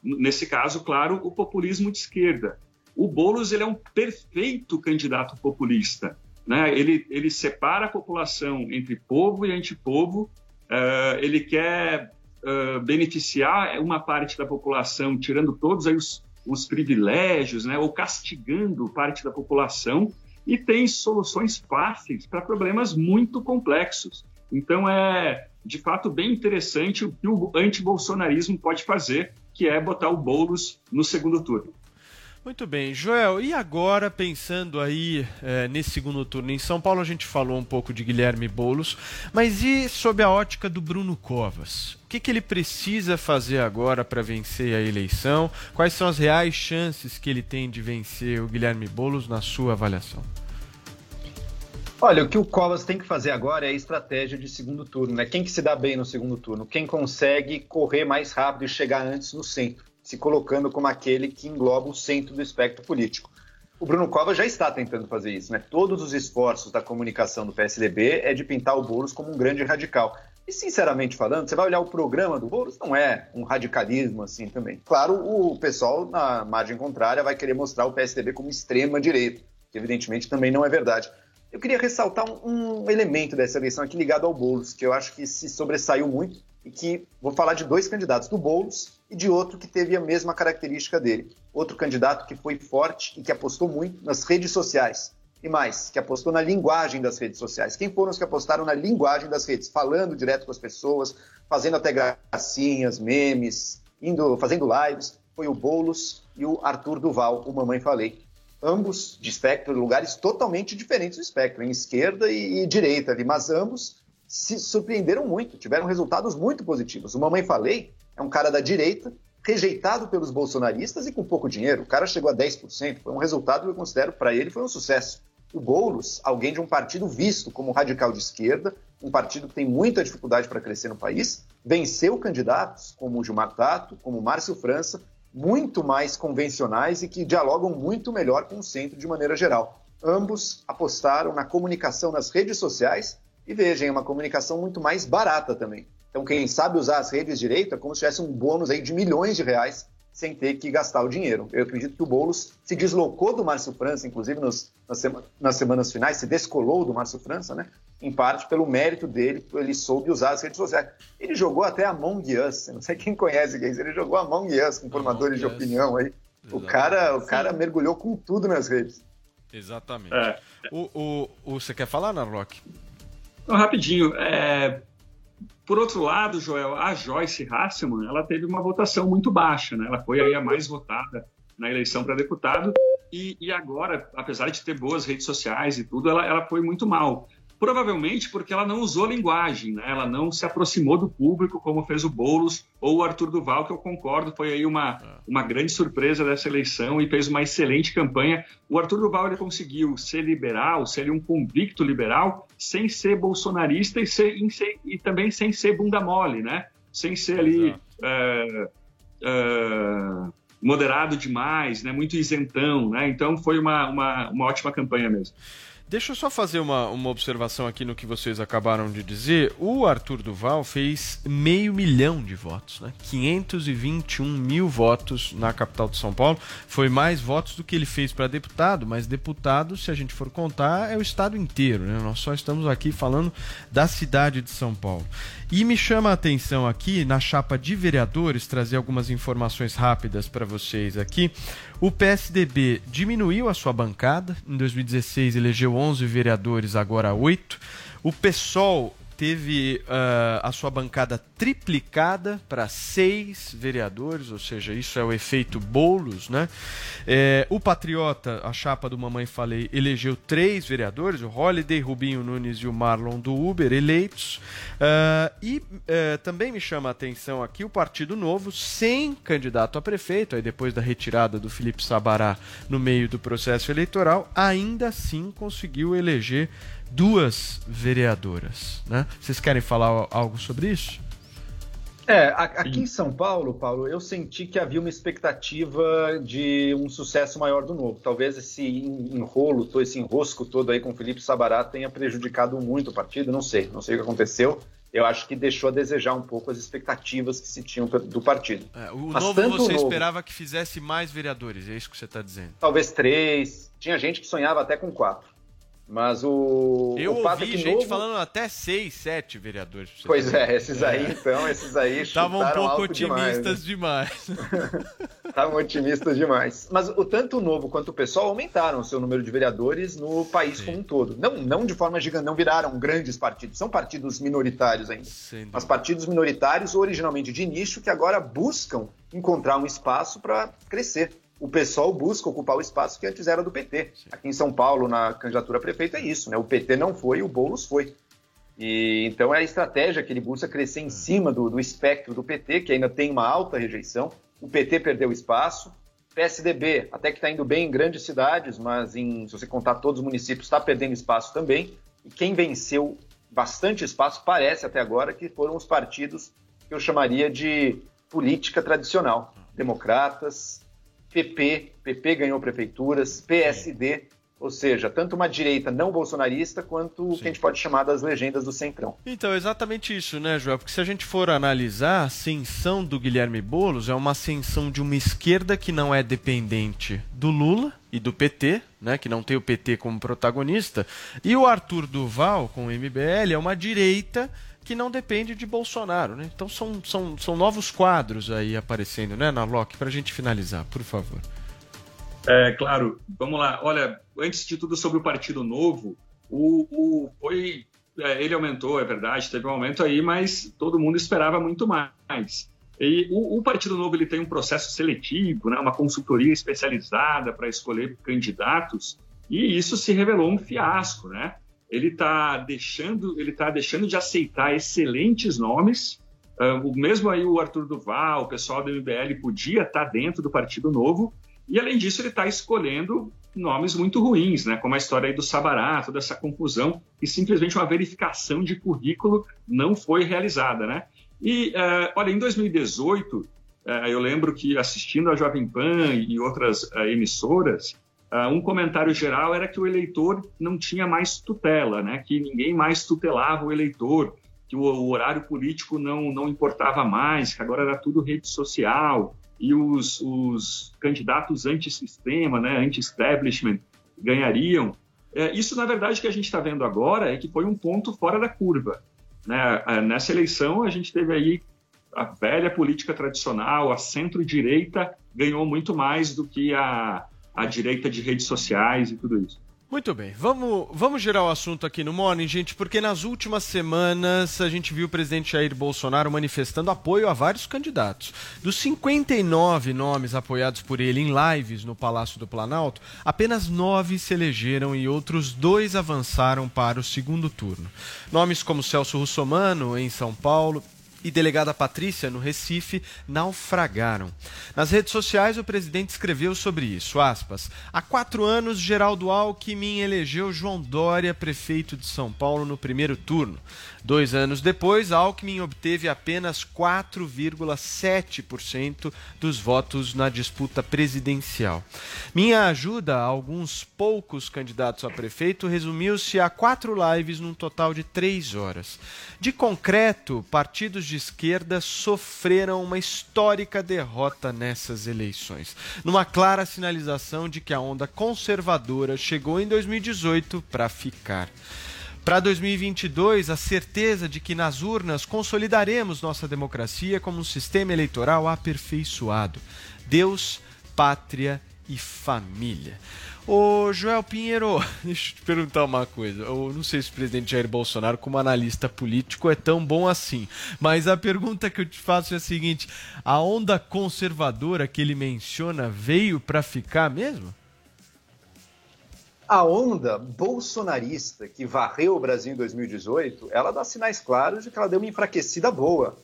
Nesse caso, claro, o populismo de esquerda. O Boulos ele é um perfeito candidato populista. Né? Ele, ele separa a população entre povo e antipovo, eh, ele quer eh, beneficiar uma parte da população, tirando todos aí os, os privilégios, né? ou castigando parte da população, e tem soluções fáceis para problemas muito complexos. Então é de fato bem interessante o que o antibolsonarismo pode fazer, que é botar o Boulos no segundo turno. Muito bem, Joel, e agora pensando aí eh, nesse segundo turno em São Paulo, a gente falou um pouco de Guilherme Boulos, mas e sob a ótica do Bruno Covas? O que, que ele precisa fazer agora para vencer a eleição? Quais são as reais chances que ele tem de vencer o Guilherme Boulos na sua avaliação? Olha, o que o Covas tem que fazer agora é a estratégia de segundo turno, né? Quem que se dá bem no segundo turno? Quem consegue correr mais rápido e chegar antes no centro, se colocando como aquele que engloba o centro do espectro político. O Bruno Covas já está tentando fazer isso, né? Todos os esforços da comunicação do PSDB é de pintar o Boulos como um grande radical. E, sinceramente falando, você vai olhar o programa do Boulos, não é um radicalismo assim também. Claro, o pessoal, na margem contrária, vai querer mostrar o PSDB como extrema-direita, que evidentemente também não é verdade. Eu queria ressaltar um, um elemento dessa eleição aqui ligado ao Boulos, que eu acho que se sobressaiu muito e que vou falar de dois candidatos, do Boulos e de outro que teve a mesma característica dele. Outro candidato que foi forte e que apostou muito nas redes sociais. E mais, que apostou na linguagem das redes sociais. Quem foram os que apostaram na linguagem das redes? Falando direto com as pessoas, fazendo até gracinhas, memes, indo, fazendo lives. Foi o Boulos e o Arthur Duval, o Mamãe Falei ambos de espectro, lugares totalmente diferentes do espectro, em esquerda e, e direita ali, mas ambos se surpreenderam muito, tiveram resultados muito positivos. O Mamãe Falei é um cara da direita, rejeitado pelos bolsonaristas e com pouco dinheiro. O cara chegou a 10%, foi um resultado que eu considero para ele foi um sucesso. O Boulos, alguém de um partido visto como radical de esquerda, um partido que tem muita dificuldade para crescer no país, venceu candidatos como o Gilmar Tato, como o Márcio França, muito mais convencionais e que dialogam muito melhor com o centro de maneira geral. Ambos apostaram na comunicação nas redes sociais e vejam, é uma comunicação muito mais barata também. Então, quem sabe usar as redes direito é como se tivesse um bônus aí de milhões de reais sem ter que gastar o dinheiro. Eu acredito que o Boulos se deslocou do Márcio França, inclusive nos, nas, sema, nas semanas finais, se descolou do Márcio França, né? Em parte pelo mérito dele, ele soube usar as redes sociais. Ele jogou até Among Us, não sei quem conhece isso, ele jogou Among Us com formadores de opinião aí. O cara, o cara mergulhou com tudo nas redes. Exatamente. É. O, o, o, você quer falar, Narlock? Rapidinho. É, Por outro lado, Joel, a Joyce Hasselman, ela teve uma votação muito baixa, né? Ela foi aí a mais votada na eleição para deputado e, e, agora, apesar de ter boas redes sociais e tudo, ela, ela foi muito mal. Provavelmente porque ela não usou linguagem, né? ela não se aproximou do público como fez o Boulos ou o Arthur Duval, que eu concordo, foi aí uma, uma grande surpresa dessa eleição e fez uma excelente campanha. O Arthur Duval ele conseguiu ser liberal, ser um convicto liberal, sem ser bolsonarista e, ser, e também sem ser bunda mole, né? sem ser ali. Uh, uh, moderado demais, né? Muito isentão, né? Então foi uma, uma, uma ótima campanha mesmo. Deixa eu só fazer uma, uma observação aqui no que vocês acabaram de dizer. O Arthur Duval fez meio milhão de votos, né? 521 mil votos na capital de São Paulo. Foi mais votos do que ele fez para deputado, mas deputado, se a gente for contar, é o estado inteiro, né? Nós só estamos aqui falando da cidade de São Paulo. E me chama a atenção aqui, na chapa de vereadores, trazer algumas informações rápidas para vocês aqui. O PSDB diminuiu a sua bancada. Em 2016 elegeu 11 vereadores, agora 8. O PSOL teve uh, a sua bancada triplicada para seis vereadores, ou seja, isso é o efeito bolos, né? É, o Patriota, a chapa do Mamãe Falei, elegeu três vereadores, o Holiday, Rubinho Nunes e o Marlon do Uber, eleitos. Uh, e uh, também me chama a atenção aqui o Partido Novo, sem candidato a prefeito, aí depois da retirada do Felipe Sabará no meio do processo eleitoral, ainda assim conseguiu eleger duas vereadoras. Né? Vocês querem falar algo sobre isso? É, aqui em São Paulo, Paulo, eu senti que havia uma expectativa de um sucesso maior do novo. Talvez esse enrolo, esse enrosco todo aí com o Felipe Sabará tenha prejudicado muito o partido, não sei, não sei o que aconteceu. Eu acho que deixou a desejar um pouco as expectativas que se tinham do partido. É, o Mas novo você novo, esperava que fizesse mais vereadores, é isso que você está dizendo? Talvez três. Tinha gente que sonhava até com quatro. Mas o. Eu o ouvi é gente novo... falando até seis, sete vereadores. Pois é, esses aí é. então, esses aí [LAUGHS] Estavam um pouco otimistas demais. [LAUGHS] Estavam né? otimistas demais. Mas o tanto o novo quanto o pessoal aumentaram o seu número de vereadores no país Sim. como um todo. Não, não de forma gigante, não viraram grandes partidos. São partidos minoritários ainda. Sim. Mas partidos minoritários, originalmente de nicho, que agora buscam encontrar um espaço para crescer o pessoal busca ocupar o espaço que antes era do PT. Aqui em São Paulo, na candidatura a prefeito, é isso, né? O PT não foi, o Boulos foi. E, então é a estratégia que ele busca crescer em hum. cima do, do espectro do PT, que ainda tem uma alta rejeição. O PT perdeu espaço. PSDB, até que está indo bem em grandes cidades, mas em, se você contar todos os municípios, está perdendo espaço também. E quem venceu bastante espaço, parece até agora, que foram os partidos que eu chamaria de política tradicional. Democratas, PP, PP ganhou prefeituras, PSD, ou seja, tanto uma direita não bolsonarista quanto o que a gente pode chamar das legendas do Centrão. Então, exatamente isso, né, João? Porque se a gente for analisar, a ascensão do Guilherme Boulos é uma ascensão de uma esquerda que não é dependente do Lula e do PT, né, que não tem o PT como protagonista, e o Arthur Duval com o MBL é uma direita que não depende de Bolsonaro, né? Então são, são, são novos quadros aí aparecendo, né, na Loki, para a gente finalizar, por favor. É, claro. Vamos lá. Olha, antes de tudo sobre o Partido Novo, o, o foi, é, ele aumentou, é verdade, teve um aumento aí, mas todo mundo esperava muito mais. E o, o, Partido Novo ele tem um processo seletivo, né, uma consultoria especializada para escolher candidatos, e isso se revelou um fiasco, né? Ele está deixando, ele tá deixando de aceitar excelentes nomes. Uh, mesmo aí o Arthur Duval, o pessoal do MBL podia estar tá dentro do Partido Novo. E além disso, ele está escolhendo nomes muito ruins, né? Como a história aí do Sabará, toda essa confusão e simplesmente uma verificação de currículo não foi realizada, né? E uh, olha, em 2018 uh, eu lembro que assistindo a Jovem Pan e outras emissoras Uh, um comentário geral era que o eleitor não tinha mais tutela, né? que ninguém mais tutelava o eleitor, que o, o, horário político não, não importava mais, que agora era tudo rede social, e os, os candidatos anti-sistema, né? anti-establishment, ganhariam. É, isso, na verdade, que a gente está vendo agora é que foi um ponto fora da curva. Né? É, nessa eleição, a gente teve aí a velha política tradicional, a centro-direita ganhou muito mais do que a, a direita de redes sociais e tudo isso. Muito bem, vamos, vamos girar o assunto aqui no Morning, gente, porque nas últimas semanas a gente viu o presidente Jair Bolsonaro manifestando apoio a vários candidatos. Dos 59 nomes apoiados por ele em lives no Palácio do Planalto, apenas nove se elegeram e outros dois avançaram para o segundo turno. Nomes como Celso Russomano, em São Paulo, e delegada Patrícia, no Recife, naufragaram. Nas redes sociais, o presidente escreveu sobre isso, aspas, Há quatro anos, Geraldo Alckmin elegeu João Dória prefeito de São Paulo no primeiro turno. Dois anos depois, Alckmin obteve apenas 4,7% dos votos na disputa presidencial. Minha ajuda a alguns poucos candidatos a prefeito resumiu-se a quatro lives num total de três horas. De concreto, partidos de esquerda sofreram uma histórica derrota nessas eleições, numa clara sinalização de que a onda conservadora chegou em 2018 para ficar. Para 2022, a certeza de que nas urnas consolidaremos nossa democracia como um sistema eleitoral aperfeiçoado. Deus, pátria e família. Ô Joel Pinheiro, [LAUGHS] deixa eu te perguntar uma coisa. Eu não sei se o presidente Jair Bolsonaro, como analista político, é tão bom assim. Mas a pergunta que eu te faço é a seguinte: a onda conservadora que ele menciona veio para ficar mesmo? A onda bolsonarista que varreu o Brasil em 2018, ela dá sinais claros de que ela deu uma enfraquecida boa.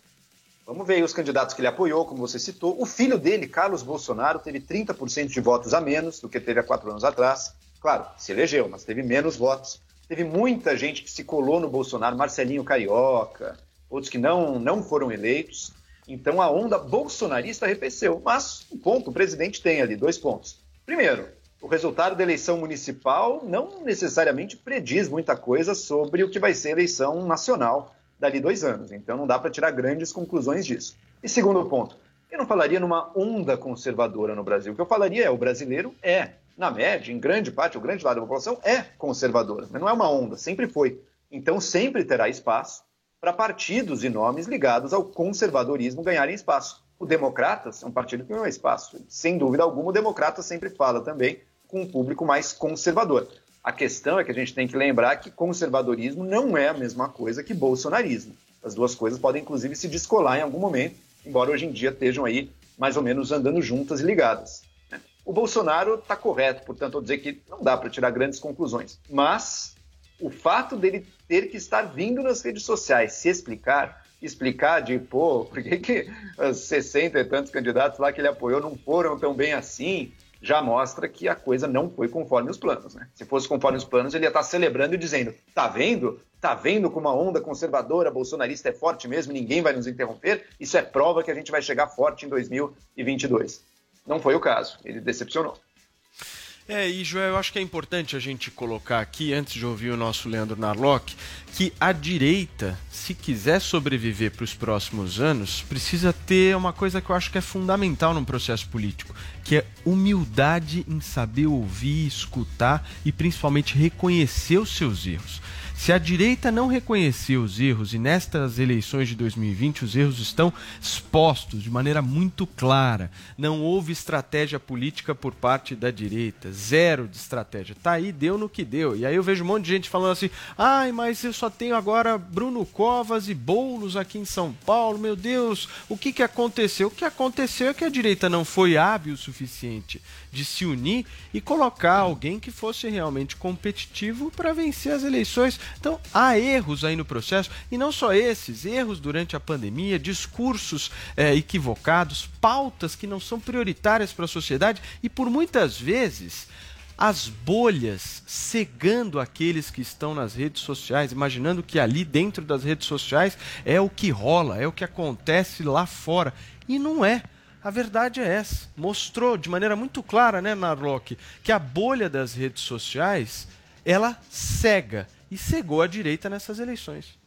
Vamos ver aí os candidatos que ele apoiou, como você citou. O filho dele, Carlos Bolsonaro, teve 30% de votos a menos do que teve há quatro anos atrás. Claro, se elegeu, mas teve menos votos. Teve muita gente que se colou no Bolsonaro, Marcelinho Carioca, outros que não, não foram eleitos. Então a onda bolsonarista arrefeceu. Mas um ponto, o presidente tem ali, dois pontos. Primeiro, o resultado da eleição municipal não necessariamente prediz muita coisa sobre o que vai ser a eleição nacional dali dois anos. Então não dá para tirar grandes conclusões disso. E segundo ponto, eu não falaria numa onda conservadora no Brasil. O que eu falaria é o brasileiro é, na média, em grande parte, o grande lado da população é conservadora, mas não é uma onda, sempre foi. Então sempre terá espaço para partidos e nomes ligados ao conservadorismo ganharem espaço. O Democratas é um partido que não é espaço. Sem dúvida alguma, o Democrata sempre fala também com um público mais conservador. A questão é que a gente tem que lembrar que conservadorismo não é a mesma coisa que bolsonarismo. As duas coisas podem, inclusive, se descolar em algum momento, embora hoje em dia estejam aí mais ou menos andando juntas e ligadas. né? O Bolsonaro está correto, portanto, ao dizer que não dá para tirar grandes conclusões. Mas o fato dele ter que estar vindo nas redes sociais se explicar, explicar de, pô, por que, que os 60 e tantos candidatos lá que ele apoiou não foram tão bem assim, já mostra que a coisa não foi conforme os planos, né? Se fosse conforme os planos, ele ia estar celebrando e dizendo: tá vendo? Tá vendo como a onda conservadora bolsonarista é forte mesmo, ninguém vai nos interromper? Isso é prova que a gente vai chegar forte em 2022. Não foi o caso, ele decepcionou. É, e Joel, eu acho que é importante a gente colocar aqui, antes de ouvir o nosso Leandro Narlock, que a direita, se quiser sobreviver para os próximos anos, precisa ter uma coisa que eu acho que é fundamental num processo político, que é humildade em saber ouvir, escutar e principalmente reconhecer os seus erros. Se a direita não reconhecer os erros, e nestas eleições de 2020 os erros estão expostos de maneira muito clara, não houve estratégia política por parte da direita, zero de estratégia. Tá aí, deu no que deu. E aí eu vejo um monte de gente falando assim: ai, mas eu só tenho agora Bruno Covas e Boulos aqui em São Paulo, meu Deus, o que, que aconteceu? O que aconteceu é que a direita não foi hábil o suficiente de se unir e colocar alguém que fosse realmente competitivo para vencer as eleições. Então, há erros aí no processo, e não só esses, erros durante a pandemia, discursos eh, equivocados, pautas que não são prioritárias para a sociedade e por muitas vezes as bolhas cegando aqueles que estão nas redes sociais, imaginando que ali dentro das redes sociais é o que rola, é o que acontece lá fora. E não é. A verdade é essa. Mostrou de maneira muito clara, né, Narlock, que a bolha das redes sociais ela cega e cegou a direita nessas eleições.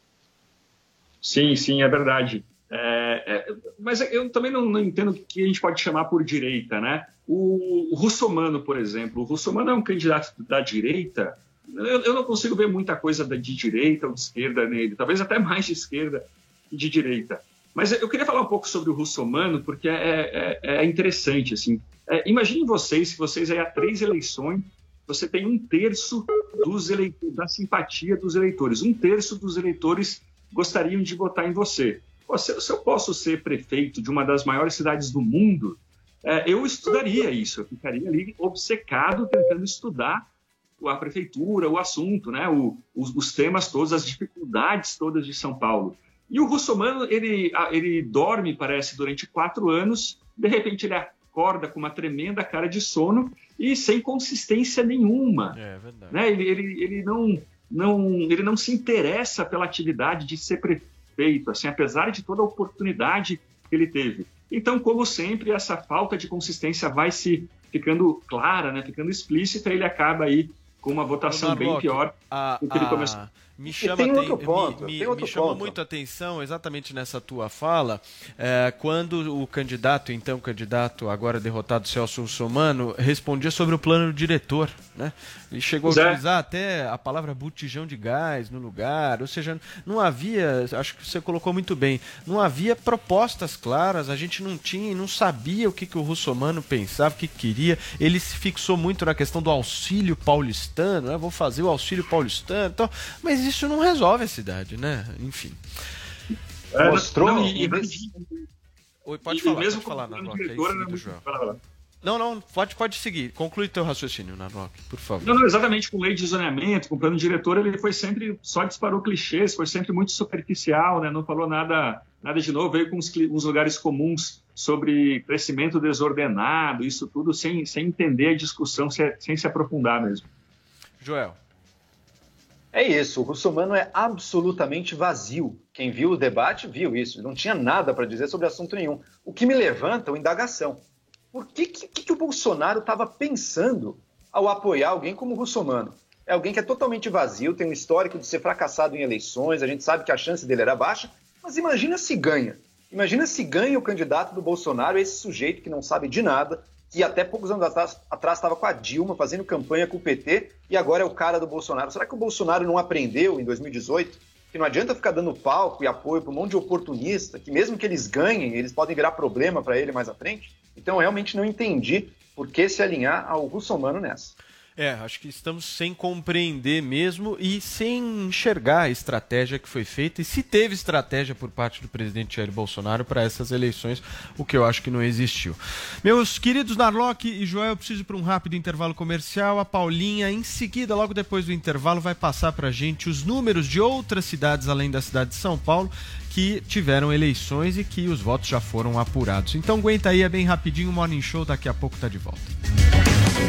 Sim, sim, é verdade. É, é, mas eu também não, não, entendo o que a gente pode chamar por direita, né? O, o Russomano, por exemplo, o Russomano é um candidato da direita. Eu, eu, não consigo ver muita coisa de direita ou de esquerda nele, talvez até mais de esquerda que de direita. Mas eu queria falar um pouco sobre o Russomano, porque é, é, é interessante. Assim. É, imaginem vocês, se vocês aí há três eleições, você tem um terço da simpatia dos eleitores. Um terço dos eleitores gostariam de votar em você. Pô, se, se, eu posso ser prefeito de uma das maiores cidades do mundo, é, eu estudaria isso. Eu ficaria ali obcecado tentando estudar a prefeitura, o assunto, né? O, os, os temas todos, as dificuldades todas de São Paulo. E o russomano, ele, ele dorme, parece, durante quatro anos, de repente ele acorda com uma tremenda cara de sono e sem consistência nenhuma. É verdade. Né? Ele, ele, ele, não, não, ele não se interessa pela atividade de ser prefeito, assim, apesar de toda a oportunidade que ele teve. Então, como sempre, essa falta de consistência vai se ficando clara, né? ficando explícita, ele acaba aí com uma votação bem pior a- do que ele a- começou. Me chama, tem outro ponto, me, me- me chamou ponto. muito a atenção exatamente nessa tua fala, é, quando o candidato, então candidato agora derrotado Celso Russomano, respondia sobre o plano diretor, né? Ele chegou Pois a utilizar até a palavra botijão de gás no lugar, ou seja, não havia, acho que você colocou muito bem, não havia propostas claras, a gente não tinha, não sabia o que, que o Russomano pensava, o que queria, ele se fixou muito na questão do auxílio paulistano, né? vou fazer o auxílio paulistano, então, mas isso não resolve a cidade, né? Enfim. É, Mostrou não, um e- desse- Oi, pode e falar, mesmo pode falar, Narlock, vai lá. Não, não, pode, pode seguir, conclui teu raciocínio, Narlock, por favor. Não, não, exatamente, com lei de zoneamento, com plano diretor, ele foi sempre, só disparou clichês, foi sempre muito superficial, né? não falou nada, nada de novo, veio com uns, uns lugares comuns sobre crescimento desordenado, isso tudo sem, sem entender a discussão, sem, sem se aprofundar mesmo. Joel. É isso, o russomano é absolutamente vazio. Quem viu o debate viu isso, não tinha nada para dizer sobre assunto nenhum. O que me levanta uma indagação. Por que, que, que o Bolsonaro estava pensando ao apoiar alguém como o russomano? É alguém que é totalmente vazio, tem um histórico de ser fracassado em eleições, a gente sabe que a chance dele era baixa, mas imagina se ganha. Imagina se ganha o candidato do Bolsonaro, esse sujeito que não sabe de nada, que até poucos anos atrás estava com a Dilma, fazendo campanha com o PT, e agora é o cara do Bolsonaro. Será que o Bolsonaro não aprendeu em 2018 que não adianta ficar dando palco e apoio para um monte de oportunista, que mesmo que eles ganhem, eles podem virar problema para ele mais à frente? Então, eu realmente não entendi por que se alinhar ao russomano nessa. É, acho que estamos sem compreender mesmo e sem enxergar a estratégia que foi feita e se teve estratégia por parte do presidente Jair Bolsonaro para essas eleições, o que eu acho que não existiu. Meus queridos Narlock e Joel, eu preciso para um rápido intervalo comercial. A Paulinha, em seguida, logo depois do intervalo, vai passar para a gente os números de outras cidades além da cidade de São Paulo que tiveram eleições e que os votos já foram apurados. Então aguenta aí, é bem rapidinho, o Morning Show daqui a pouco tá de volta.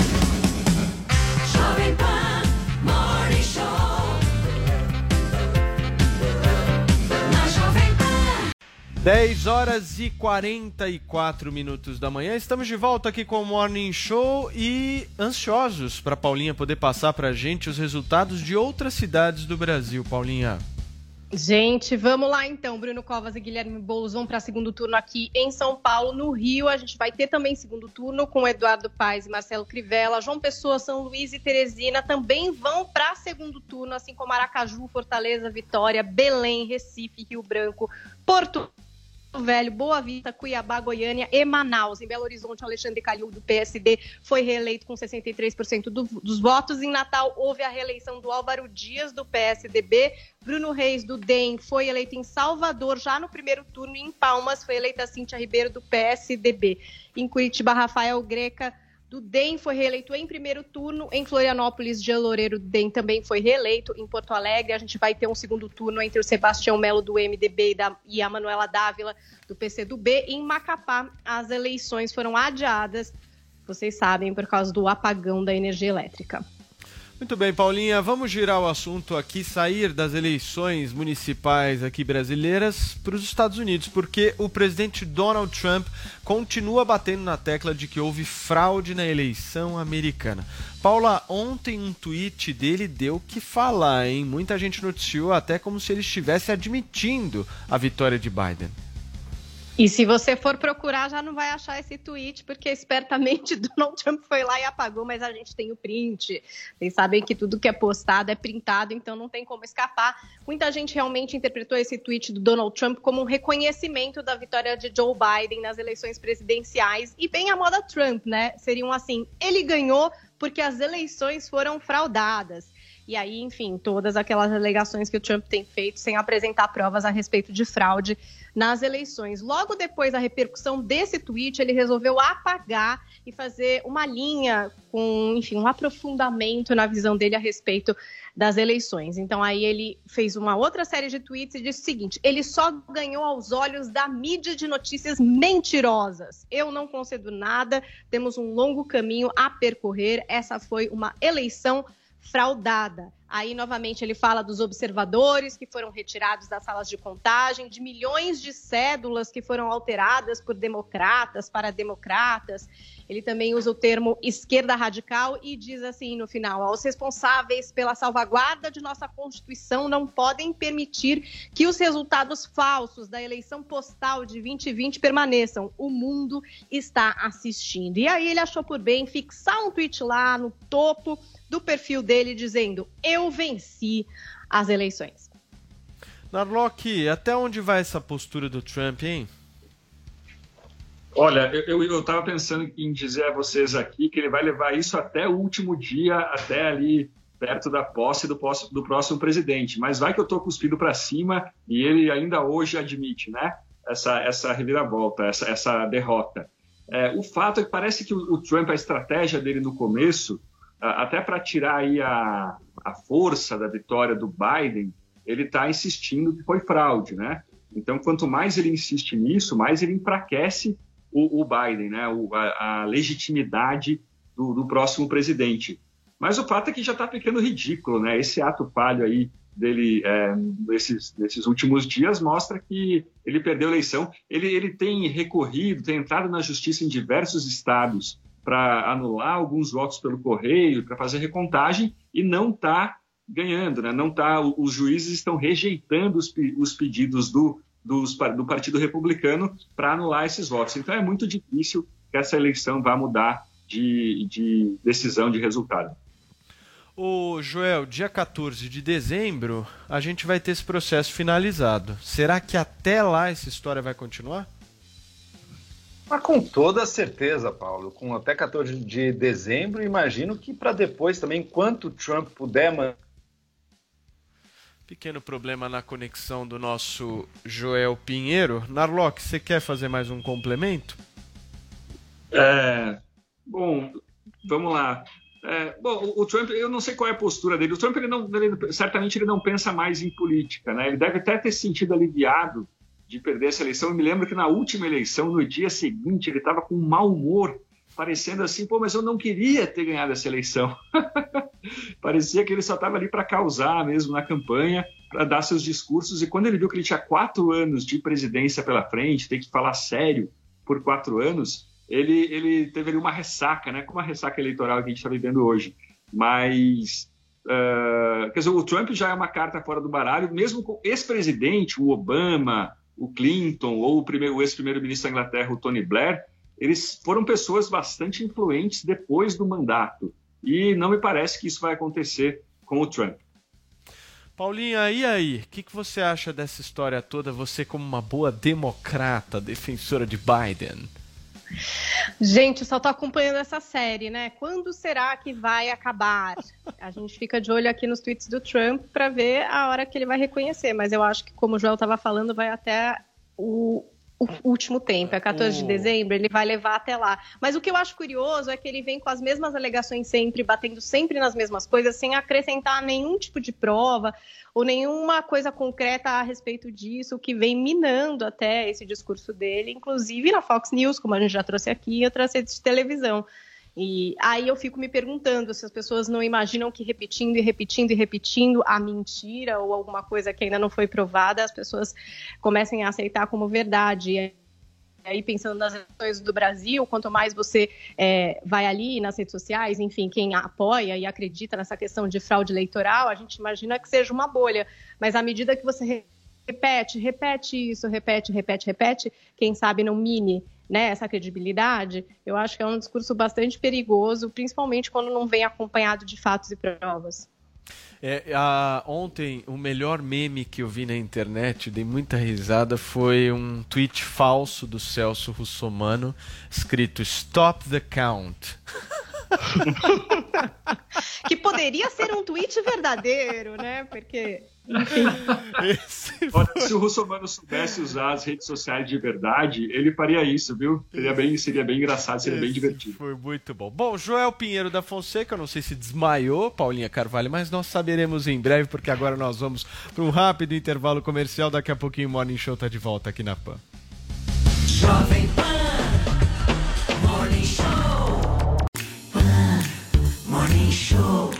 Jovem 10 horas e 44 minutos da manhã. Estamos de volta aqui com o Morning Show e ansiosos para Paulinha poder passar para a gente os resultados de outras cidades do Brasil. Paulinha. Gente, vamos lá então. Bruno Covas e Guilherme Boulos vão para segundo turno aqui em São Paulo. No Rio, a gente vai ter também segundo turno com Eduardo Paes e Marcelo Crivella. João Pessoa, São Luís e Teresina também vão para segundo turno, assim como Aracaju, Fortaleza, Vitória, Belém, Recife, Rio Branco, Porto Velho, Boa Vista, Cuiabá, Goiânia e Manaus. Em Belo Horizonte, Alexandre Calil, do PSD, foi reeleito com 63% do- dos votos. Em Natal, houve a reeleição do Álvaro Dias, do PSDB. Bruno Reis, do DEM, foi eleito em Salvador, já no primeiro turno. E em Palmas, foi eleita Cíntia Ribeiro, do PSDB. Em Curitiba, Rafael Greca, do DEM foi reeleito em primeiro turno. Em Florianópolis, Jean Loureiro DEM também foi reeleito. Em Porto Alegre, a gente vai ter um segundo turno entre o Sebastião Melo do MDB e, da- e a Manuela Dávila do PCdoB. Em Macapá, as eleições foram adiadas, vocês sabem, por causa do apagão da energia elétrica. Muito bem, Paulinha, vamos girar o assunto aqui, sair das eleições municipais aqui brasileiras para os Estados Unidos, porque o presidente Donald Trump continua batendo na tecla de que houve fraude na eleição americana. Paula, ontem um tweet dele deu que falar, hein? Muita gente noticiou até como se ele estivesse admitindo a vitória de Biden. E se você for procurar, já não vai achar esse tweet, porque espertamente [LAUGHS] Donald Trump foi lá e apagou, mas a gente tem o print. Vocês sabem que tudo que é postado é printado, então não tem como escapar. Muita gente realmente interpretou esse tweet do Donald Trump como um reconhecimento da vitória de Joe Biden nas eleições presidenciais e bem a moda Trump, né? Seriam assim, ele ganhou porque as eleições foram fraudadas. E aí, enfim, todas aquelas alegações que o Trump tem feito sem apresentar provas a respeito de fraude nas eleições. Logo depois da repercussão desse tweet, ele resolveu apagar e fazer uma linha com, enfim, um aprofundamento na visão dele a respeito das eleições. Então aí ele fez uma outra série de tweets e disse o seguinte: ele só ganhou aos olhos da mídia de notícias mentirosas. Eu não concedo nada, temos um longo caminho a percorrer. Essa foi uma eleição fraudada. Aí, novamente, ele fala dos observadores que foram retirados das salas de contagem, de milhões de cédulas que foram alteradas por democratas para democratas. Ele também usa o termo esquerda radical e diz assim no final: os responsáveis pela salvaguarda de nossa Constituição não podem permitir que os resultados falsos da eleição postal de 2020 permaneçam. O mundo está assistindo. E aí ele achou por bem fixar um tweet lá no topo do perfil dele dizendo: Eu venci as eleições. Narlock, até onde vai essa postura do Trump, hein? Olha, eu, eu tava pensando em dizer a vocês aqui que ele vai levar isso até o último dia, até ali perto da posse do, do próximo presidente. Mas vai que eu tô cuspindo para cima e ele ainda hoje admite, né? Essa, essa reviravolta, essa, essa derrota. É, o fato é que parece que o, o Trump, a estratégia dele no começo, até para tirar aí a, a força da vitória do Biden, ele está insistindo que foi fraude, né? Então, quanto mais ele insiste nisso, mais ele enfraquece o, o Biden, né? O- a, a legitimidade do, do próximo presidente. Mas o fato é que já está ficando ridículo, né? Esse ato falho aí dele é, nesses, nesses últimos dias mostra que ele perdeu a eleição. Ele, ele tem recorrido, tem entrado na justiça em diversos estados para anular alguns votos pelo correio, para fazer recontagem e não está ganhando, né? Não tá. Os juízes estão rejeitando os, os pedidos do, dos do Partido Republicano para anular esses votos. Então é muito difícil que essa eleição vá mudar de, de decisão de resultado. Ô, Joel, dia 14 de dezembro, a gente vai ter esse processo finalizado. Será que até lá essa história vai continuar? Mas com toda certeza, Paulo. Com até 14 de dezembro, imagino que para depois também, enquanto o Trump puder man- Pequeno problema na conexão do nosso Joel Pinheiro. Narlock, você quer fazer mais um complemento? É, bom, vamos lá. É, bom, o- Trump, eu não sei qual é a postura dele. O Trump, ele não, ele- certamente, ele não pensa mais em política, né? Ele deve até ter se sentido aliviado de perder essa eleição. Eu me lembro que na última eleição, no dia seguinte, ele estava com um mau humor, parecendo assim, pô, mas eu não queria ter ganhado essa eleição. [LAUGHS] Parecia que ele só estava ali para causar mesmo na campanha, para dar seus discursos. E quando ele viu que ele tinha quatro anos de presidência pela frente, ter que falar sério por quatro anos, ele, ele teve ali uma ressaca, né? Como a ressaca eleitoral que a gente está vivendo hoje. Mas, ah, quer dizer, o Trump já é uma carta fora do baralho, mesmo com ex-presidente, o Obama, o Clinton ou o, o ex-primeiro-ministro da Inglaterra, o Tony Blair, eles foram pessoas bastante influentes depois do mandato. E não me parece que isso vai acontecer com o Trump. Paulinha, e aí? O que, que você acha dessa história toda? Você, como uma boa democrata, defensora de Biden? Gente, só tô acompanhando essa série, né? Quando será que vai acabar? A gente fica de olho aqui nos tweets do Trump para ver a hora que ele vai reconhecer, mas eu acho que, como o Joel estava falando, vai até o, o último tempo, é 14 de O- dezembro, ele vai levar até lá. Mas o que eu acho curioso é que ele vem com as mesmas alegações sempre, batendo sempre nas mesmas coisas, sem acrescentar nenhum tipo de prova ou nenhuma coisa concreta a respeito disso, que vem minando até esse discurso dele, inclusive na Fox News, como a gente já trouxe aqui, e outras redes de televisão. E aí eu fico me perguntando se as pessoas não imaginam que repetindo e repetindo e repetindo a mentira ou alguma coisa que ainda não foi provada, as pessoas comecem a aceitar como verdade. E aí pensando nas eleições do Brasil, quanto mais você é, vai ali nas redes sociais, enfim, quem apoia e acredita nessa questão de fraude eleitoral, a gente imagina que seja uma bolha. Mas à medida que você re- repete, repete isso, repete, repete, repete, quem sabe não mine né, essa credibilidade, eu acho que é um discurso bastante perigoso, principalmente quando não vem acompanhado de fatos e provas. É, a- ontem, o melhor meme que eu vi na internet, dei muita risada, foi um tweet falso do Celso Russomano, escrito Stop the Count. [LAUGHS] Que poderia ser um tweet verdadeiro, né? Porque. Enfim. [LAUGHS] Olha, se o Russomano soubesse usar as redes sociais de verdade, ele faria isso, viu? Seria bem, seria bem engraçado, seria bem divertido. Foi muito bom. Bom, Joel Pinheiro da Fonseca, eu não sei se desmaiou, Paulinha Carvalho, mas nós saberemos em breve, porque agora nós vamos para um rápido intervalo comercial. Daqui a pouquinho o Morning Show tá de volta aqui na PAN. Jovem Pan Morning Show.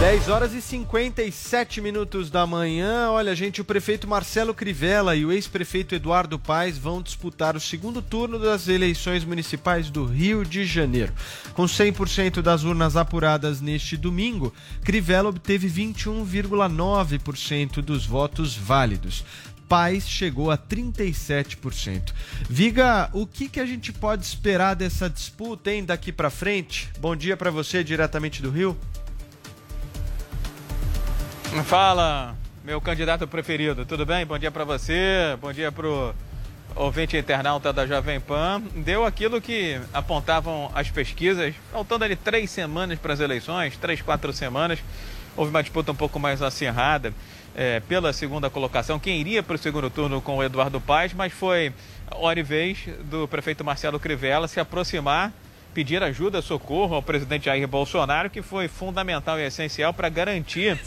10 horas e 57 minutos da manhã. Olha, gente, o prefeito Marcelo Crivella e o ex-prefeito Eduardo Paes vão disputar o segundo turno das eleições municipais do Rio de Janeiro. Com 100% das urnas apuradas neste domingo, Crivella obteve 21,9% dos votos válidos. Paes chegou a 37%. Viga, o que, que a gente pode esperar dessa disputa, hein, daqui para frente? Bom dia para você, diretamente do Rio. Fala, meu candidato preferido, tudo bem? Bom dia para você, bom dia pro ouvinte internauta da Jovem Pan. Deu aquilo que apontavam as pesquisas, faltando ali três semanas para as eleições, três, quatro semanas. Houve uma disputa um pouco mais acirrada é, pela segunda colocação. Quem iria para o segundo turno com o Eduardo Paes, mas foi hora e vez do prefeito Marcelo Crivella se aproximar pedir ajuda, socorro ao presidente Jair Bolsonaro, que foi fundamental e essencial para garantir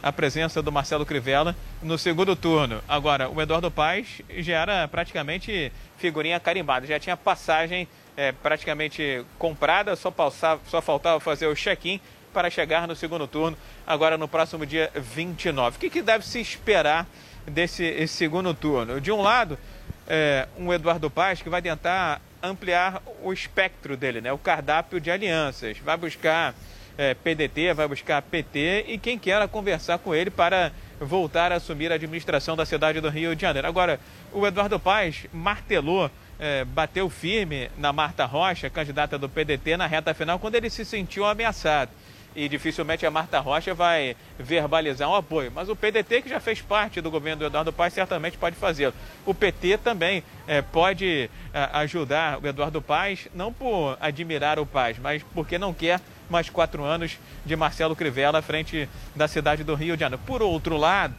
a presença do Marcelo Crivella no segundo turno. Agora, o Eduardo Paes já era praticamente figurinha carimbada, já tinha passagem é, praticamente comprada, só, passava, só faltava fazer o check-in para chegar no segundo turno, agora no próximo dia 29. O que, que deve se esperar desse segundo turno? De um lado, é, um Eduardo Paes que vai tentar ampliar o espectro dele, né? o cardápio de alianças, vai buscar é, PDT, vai buscar PT e quem quer conversar com ele para voltar a assumir a administração da cidade do Rio de Janeiro. Agora, o Eduardo Paes martelou, é, bateu firme na Marta Rocha, candidata do PDT, na reta final, quando ele se sentiu ameaçado. E dificilmente a Marta Rocha vai verbalizar um apoio. Mas o PDT, que já fez parte do governo do Eduardo Paes, certamente pode fazê-lo. O PT também é, pode é, ajudar o Eduardo Paes, não por admirar o Paes, mas porque não quer mais quatro anos de Marcelo Crivella à frente da cidade do Rio de Janeiro. Por outro lado,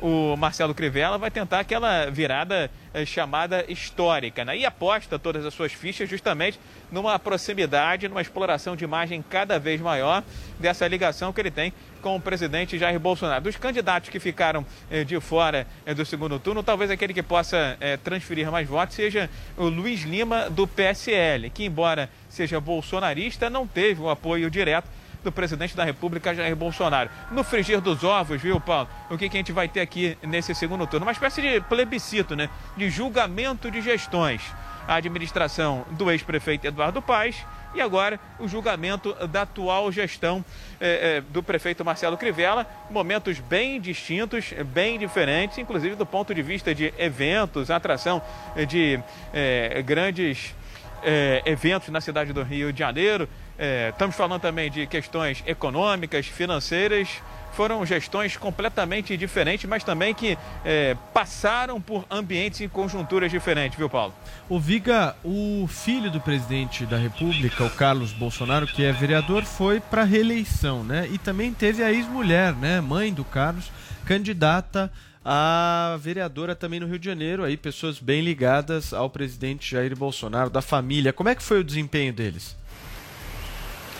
o Marcelo Crivella vai tentar aquela virada eh, chamada histórica, né? E aposta todas as suas fichas justamente numa proximidade, numa exploração de imagem cada vez maior dessa ligação que ele tem com o presidente Jair Bolsonaro. Dos candidatos que ficaram eh, de fora eh, do segundo turno, talvez aquele que possa transferir mais votos seja o Luiz Lima do PSL, que embora seja bolsonarista, não teve o apoio direto do presidente da República, Jair Bolsonaro. No frigir dos ovos, viu, Paulo? O que, que a gente vai ter aqui nesse segundo turno? Uma espécie de plebiscito, né? De julgamento de gestões. A administração do ex-prefeito Eduardo Paes e agora o julgamento da atual gestão eh, eh, do prefeito Marcelo Crivella. Momentos bem distintos, bem diferentes, inclusive do ponto de vista de eventos, atração de eh, grandes eh, eventos na cidade do Rio de Janeiro. Eh, estamos falando também de questões econômicas, financeiras. Foram gestões completamente diferentes, mas também que eh, passaram por ambientes e conjunturas diferentes, viu, Paulo? O Viga, o filho do presidente da República, o Carlos Bolsonaro, que é vereador, foi para reeleição, né? E também teve a ex-mulher, né, mãe do Carlos, candidata a vereadora também no Rio de Janeiro, aí pessoas bem ligadas ao presidente Jair Bolsonaro, da família. Como é que foi o desempenho deles?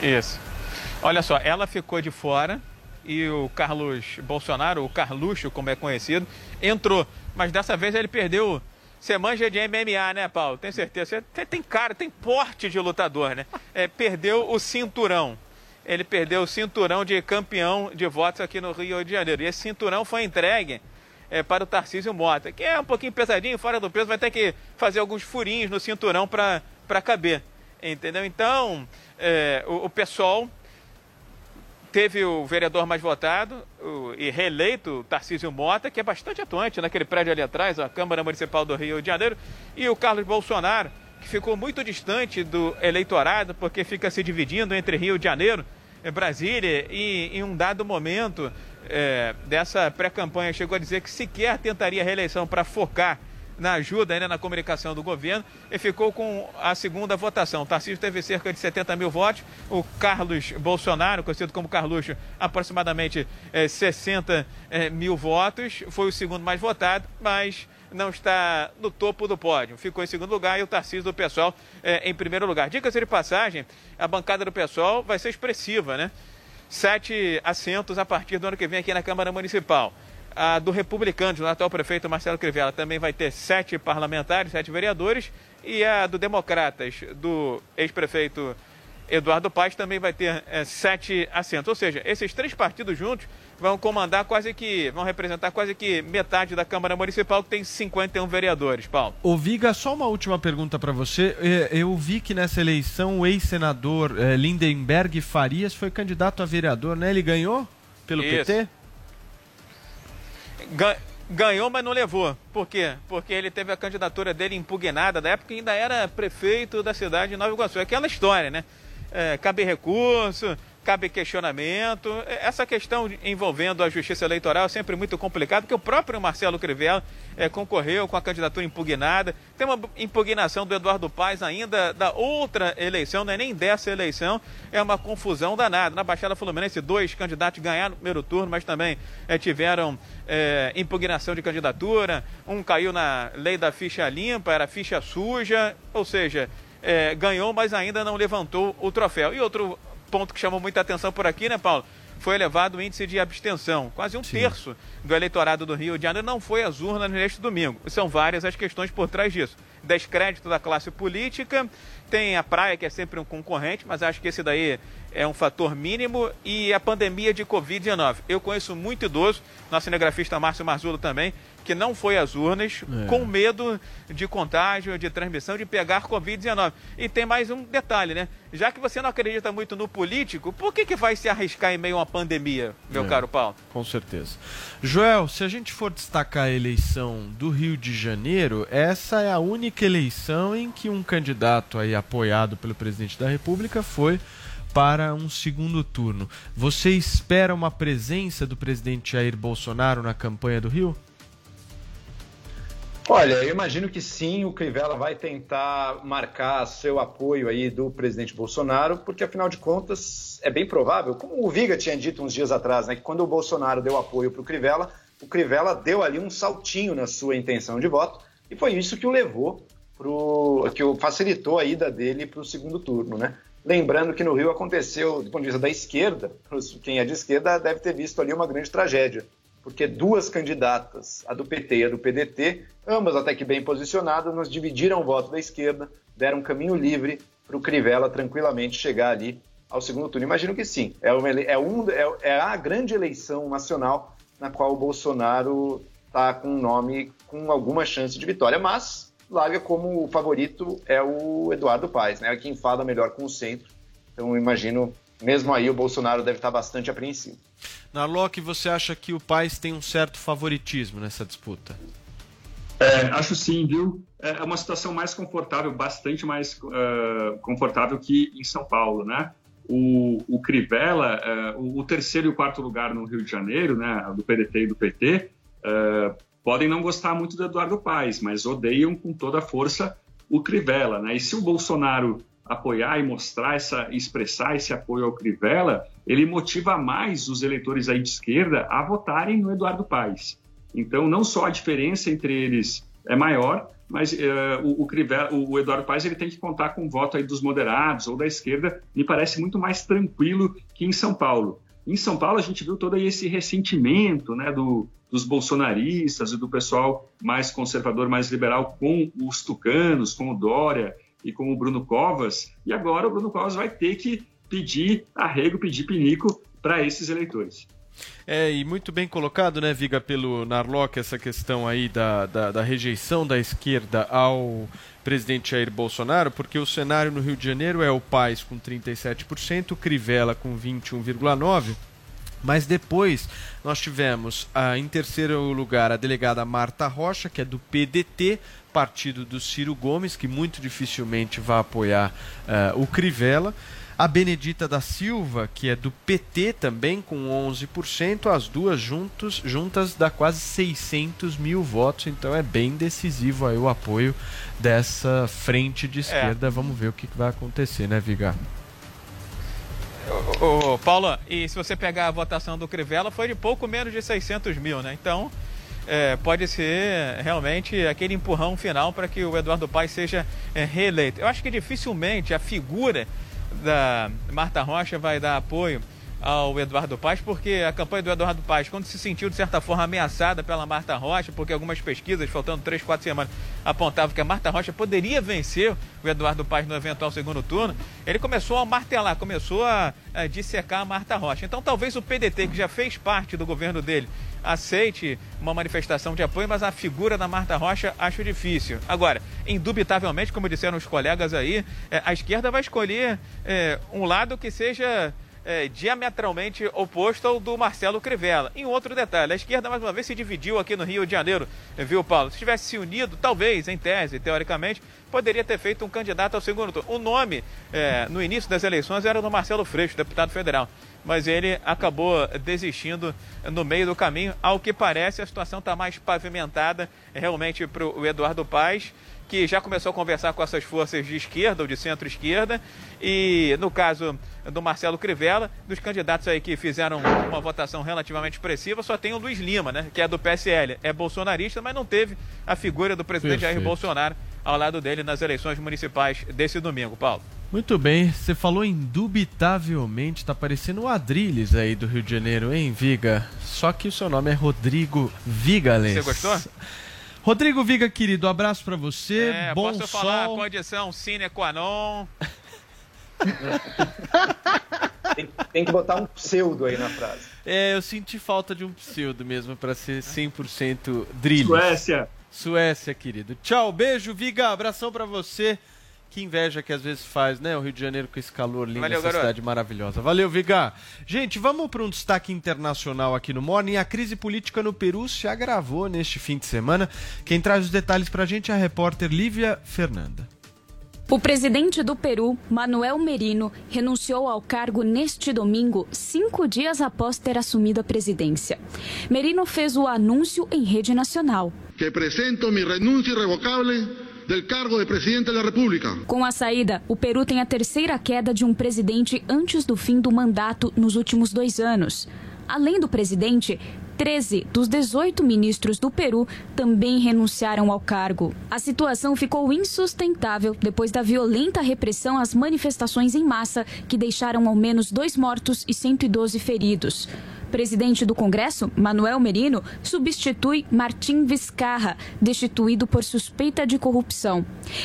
Isso. Olha só, ela ficou de fora e o Carlos Bolsonaro, o Carluxo, como é conhecido, entrou. Mas dessa vez ele perdeu. Você manja de MMA, né, Paulo? Tem certeza? Você tem cara, tem porte de lutador, né? É, perdeu o cinturão. Ele perdeu o cinturão de campeão de votos aqui no Rio de Janeiro. E esse cinturão foi entregue é, para o Tarcísio Mota, que é um pouquinho pesadinho, fora do peso, vai ter que fazer alguns furinhos no cinturão para caber. Entendeu? Então, é, o, o pessoal teve o vereador mais votado o, e reeleito, Tarcísio Mota, que é bastante atuante naquele prédio ali atrás, a Câmara Municipal do Rio de Janeiro, e o Carlos Bolsonaro, que ficou muito distante do eleitorado, porque fica se dividindo entre Rio de Janeiro, eh, Brasília, e em um dado momento é, dessa pré-campanha chegou a dizer que sequer tentaria reeleição para focar na ajuda ainda na comunicação do governo e ficou com a segunda votação. O Tarcísio teve cerca de 70 mil votos, o Carlos Bolsonaro, conhecido como Carluxo, aproximadamente eh, 60 eh, mil votos, foi o segundo mais votado, mas não está no topo do pódio. Ficou em segundo lugar e o Tarcísio do Pessoal eh, em primeiro lugar. Dicas de passagem, a bancada do Pessoal vai ser expressiva, né? Sete assentos a partir do ano que vem aqui na Câmara Municipal. A do Republicano, o atual prefeito Marcelo Crivella, também vai ter sete parlamentares, sete vereadores. E a do Democratas, do ex-prefeito Eduardo Paes, também vai ter eh, sete assentos. Ou seja, esses três partidos juntos vão comandar quase que, vão representar quase que metade da Câmara Municipal, que tem 51 vereadores, Paulo. Ô Viga, só uma última pergunta para você. É, Eu vi que nessa eleição o ex-senador eh, Lindenberg Farias foi candidato a vereador, né? Ele ganhou pelo Isso. PT? Ga- Ganhou, mas não levou. Por quê? Porque ele teve a candidatura dele impugnada, da época ainda era prefeito da cidade de Nova Iguaçu. É Aquela história, né? É, cabe recurso, cabe questionamento. Essa questão envolvendo a justiça eleitoral é sempre muito complicada, porque o próprio Marcelo Crivella é, concorreu com a candidatura impugnada. Tem uma impugnação do Eduardo Paes ainda da outra eleição, não é nem dessa eleição. É uma confusão danada. Na Baixada Fluminense, dois candidatos ganharam no primeiro turno, mas também é, tiveram é, impugnação de candidatura. Um caiu na lei da ficha limpa, era ficha suja, ou seja, ganhou, mas ainda não levantou o troféu. E outro ponto que chamou muita atenção por aqui, né, Paulo? Foi elevado o índice de abstenção. Quase um terço do eleitorado do Rio de Janeiro não foi às urnas neste domingo. São várias as questões por trás disso. Descrédito da classe política, tem a praia, que é sempre um concorrente, mas acho que esse daí é um fator mínimo, e a pandemia de Covid-19. Eu conheço muito idoso, nosso cinegrafista Márcio Marzulo também, que não foi às urnas É. com medo de contágio, de transmissão, de pegar Covid-19. E tem mais um detalhe, né? Já que você não acredita muito no político, por que, que vai se arriscar em meio a uma pandemia, meu É. caro Paulo? Com certeza. Joel, se a gente for destacar a eleição do Rio de Janeiro, essa é a única eleição em que um candidato aí apoiado pelo presidente da República foi para um segundo turno. Você espera uma presença do presidente Jair Bolsonaro na campanha do Rio? Olha, eu imagino que sim, o Crivella vai tentar marcar seu apoio aí do presidente Bolsonaro, porque afinal de contas é bem provável, como o Viga tinha dito uns dias atrás, né, que quando o Bolsonaro deu apoio para o Crivella, o Crivella deu ali um saltinho na sua intenção de voto, e foi isso que o levou pro, que o facilitou a ida dele para o segundo turno, né? Lembrando que no Rio aconteceu, do ponto de vista da esquerda, quem é de esquerda deve ter visto ali uma grande tragédia, porque duas candidatas, a do PT e a do PDT, ambas até que bem posicionadas, nos dividiram o voto da esquerda, deram um caminho livre para o Crivella tranquilamente chegar ali ao segundo turno. Imagino que sim. É, uma é um, é, é a grande eleição nacional na qual o Bolsonaro está com um nome com alguma chance de vitória, mas larga como o favorito é o Eduardo Paes, né? Quem fala melhor com o centro. Então imagino, mesmo aí, o Bolsonaro deve estar bastante apreensivo. Narlock, você acha que o Paes tem um certo favoritismo nessa disputa? É, acho sim, viu? É uma situação mais confortável, bastante mais eh, confortável que em São Paulo, né? O, o Crivella, eh, o, terceiro e o quarto lugar no Rio de Janeiro, né, do PDT e do PT, eh, podem não gostar muito do Eduardo Paes, mas odeiam com toda a força o Crivella, né? E se o Bolsonaro apoiar e mostrar essa, expressar esse apoio ao Crivella, ele motiva mais os eleitores aí de esquerda a votarem no Eduardo Paes. Então, não só a diferença entre eles é maior, mas eh, o, o, Crivella- o- o Eduardo Paes ele tem que contar com o voto aí dos moderados ou da esquerda. Me parece muito mais tranquilo que em São Paulo. Em São Paulo a gente viu todo esse ressentimento, né, do, dos bolsonaristas e do pessoal mais conservador, mais liberal com os tucanos, com o Dória e com o Bruno Covas. E agora o Bruno Covas vai ter que pedir arrego, pedir pinico para esses eleitores. É, e muito bem colocado, né, Viga, pelo Narlock, essa questão aí da, da, da rejeição da esquerda ao presidente Jair Bolsonaro, porque o cenário no Rio de Janeiro é o Paz com 37%, o Crivella com 21,9%, mas depois nós tivemos, ah, em terceiro lugar, a delegada Marta Rocha, que é do PDT, partido do Ciro Gomes, que muito dificilmente vai apoiar ah, o Crivella. A Benedita da Silva, que é do PT também, com 11%. As duas juntos, juntas dá quase 600 mil votos. Então é bem decisivo aí o apoio dessa frente de esquerda. Vamos ver o que que vai acontecer, né, Vigar? Ô, ô, Paulo, e se você pegar a votação do Crivella, foi de pouco menos de 600 mil, né? Então, é, pode ser realmente aquele empurrão final para que o Eduardo Paes seja é, reeleito. Eu acho que dificilmente a figura da Marta Rocha vai dar apoio ao Eduardo Paes, porque a campanha do Eduardo Paes, quando se sentiu de certa forma ameaçada pela Marta Rocha, porque algumas pesquisas, faltando três, quatro semanas, apontavam que a Marta Rocha poderia vencer o Eduardo Paes no eventual segundo turno, ele começou a martelar, começou a, a dissecar a Marta Rocha. Então talvez o PDT, que já fez parte do governo dele, aceite uma manifestação de apoio, mas a figura da Marta Rocha acho difícil. Agora, indubitavelmente, como disseram os colegas aí, é, a esquerda vai escolher é, um lado que seja é, diametralmente oposto ao do Marcelo Crivella. Em outro detalhe, a esquerda mais uma vez se dividiu aqui no Rio de Janeiro, viu, Paulo? Se tivesse se unido, talvez, em tese, teoricamente, poderia ter feito um candidato ao segundo turno. O nome, é, no início das eleições, era do Marcelo Freixo, deputado federal. Mas ele acabou desistindo no meio do caminho. Ao que parece, a situação está mais pavimentada realmente para o Eduardo Paes que já começou a conversar com essas forças de esquerda ou de centro-esquerda. E no caso do Marcelo Crivella, dos candidatos aí que fizeram uma votação relativamente expressiva, só tem o Luiz Lima, né? Que é do PSL. É bolsonarista, mas não teve a figura do presidente Jair Perfeito. Bolsonaro ao lado dele nas eleições municipais desse domingo, Paulo. Muito bem, você falou indubitavelmente, tá parecendo o Adrilles aí do Rio de Janeiro, hein, Viga? Só que o seu nome é Rodrigo Vigales. Você gostou? Rodrigo Viga, querido, abraço pra você. É, bom posso sol. falar condição sine qua non. [LAUGHS] Tem, tem que botar um pseudo aí na frase. É, eu senti falta de um pseudo mesmo pra ser 100% Drilles. Suécia. Suécia, querido. Tchau, beijo, Viga, abração pra você. Que inveja que às vezes faz, né? O Rio de Janeiro com esse calor lindo, Valeu, essa garoto. cidade maravilhosa. Valeu, Viga. Gente, vamos para um destaque internacional aqui no Morning. A crise política no Peru se agravou neste fim de semana. Quem traz os detalhes pra gente é a repórter Lívia Fernanda. O presidente do Peru, Manuel Merino, renunciou ao cargo neste domingo, cinco dias após ter assumido a presidência. Merino fez o anúncio em rede nacional. que presento mi renuncia irrevocable del cargo de presidente de la República. Com a saída, o Peru tem a terceira queda de um presidente antes do fim do mandato nos últimos dois anos. Além do presidente, 13 dos 18 ministros do Peru também renunciaram ao cargo. A situação ficou insustentável depois da violenta repressão às manifestações em massa, que deixaram ao menos dois mortos e 112 feridos. Presidente do Congresso, Manuel Merino, substitui Martim Vizcarra, destituído por suspeita de corrupção.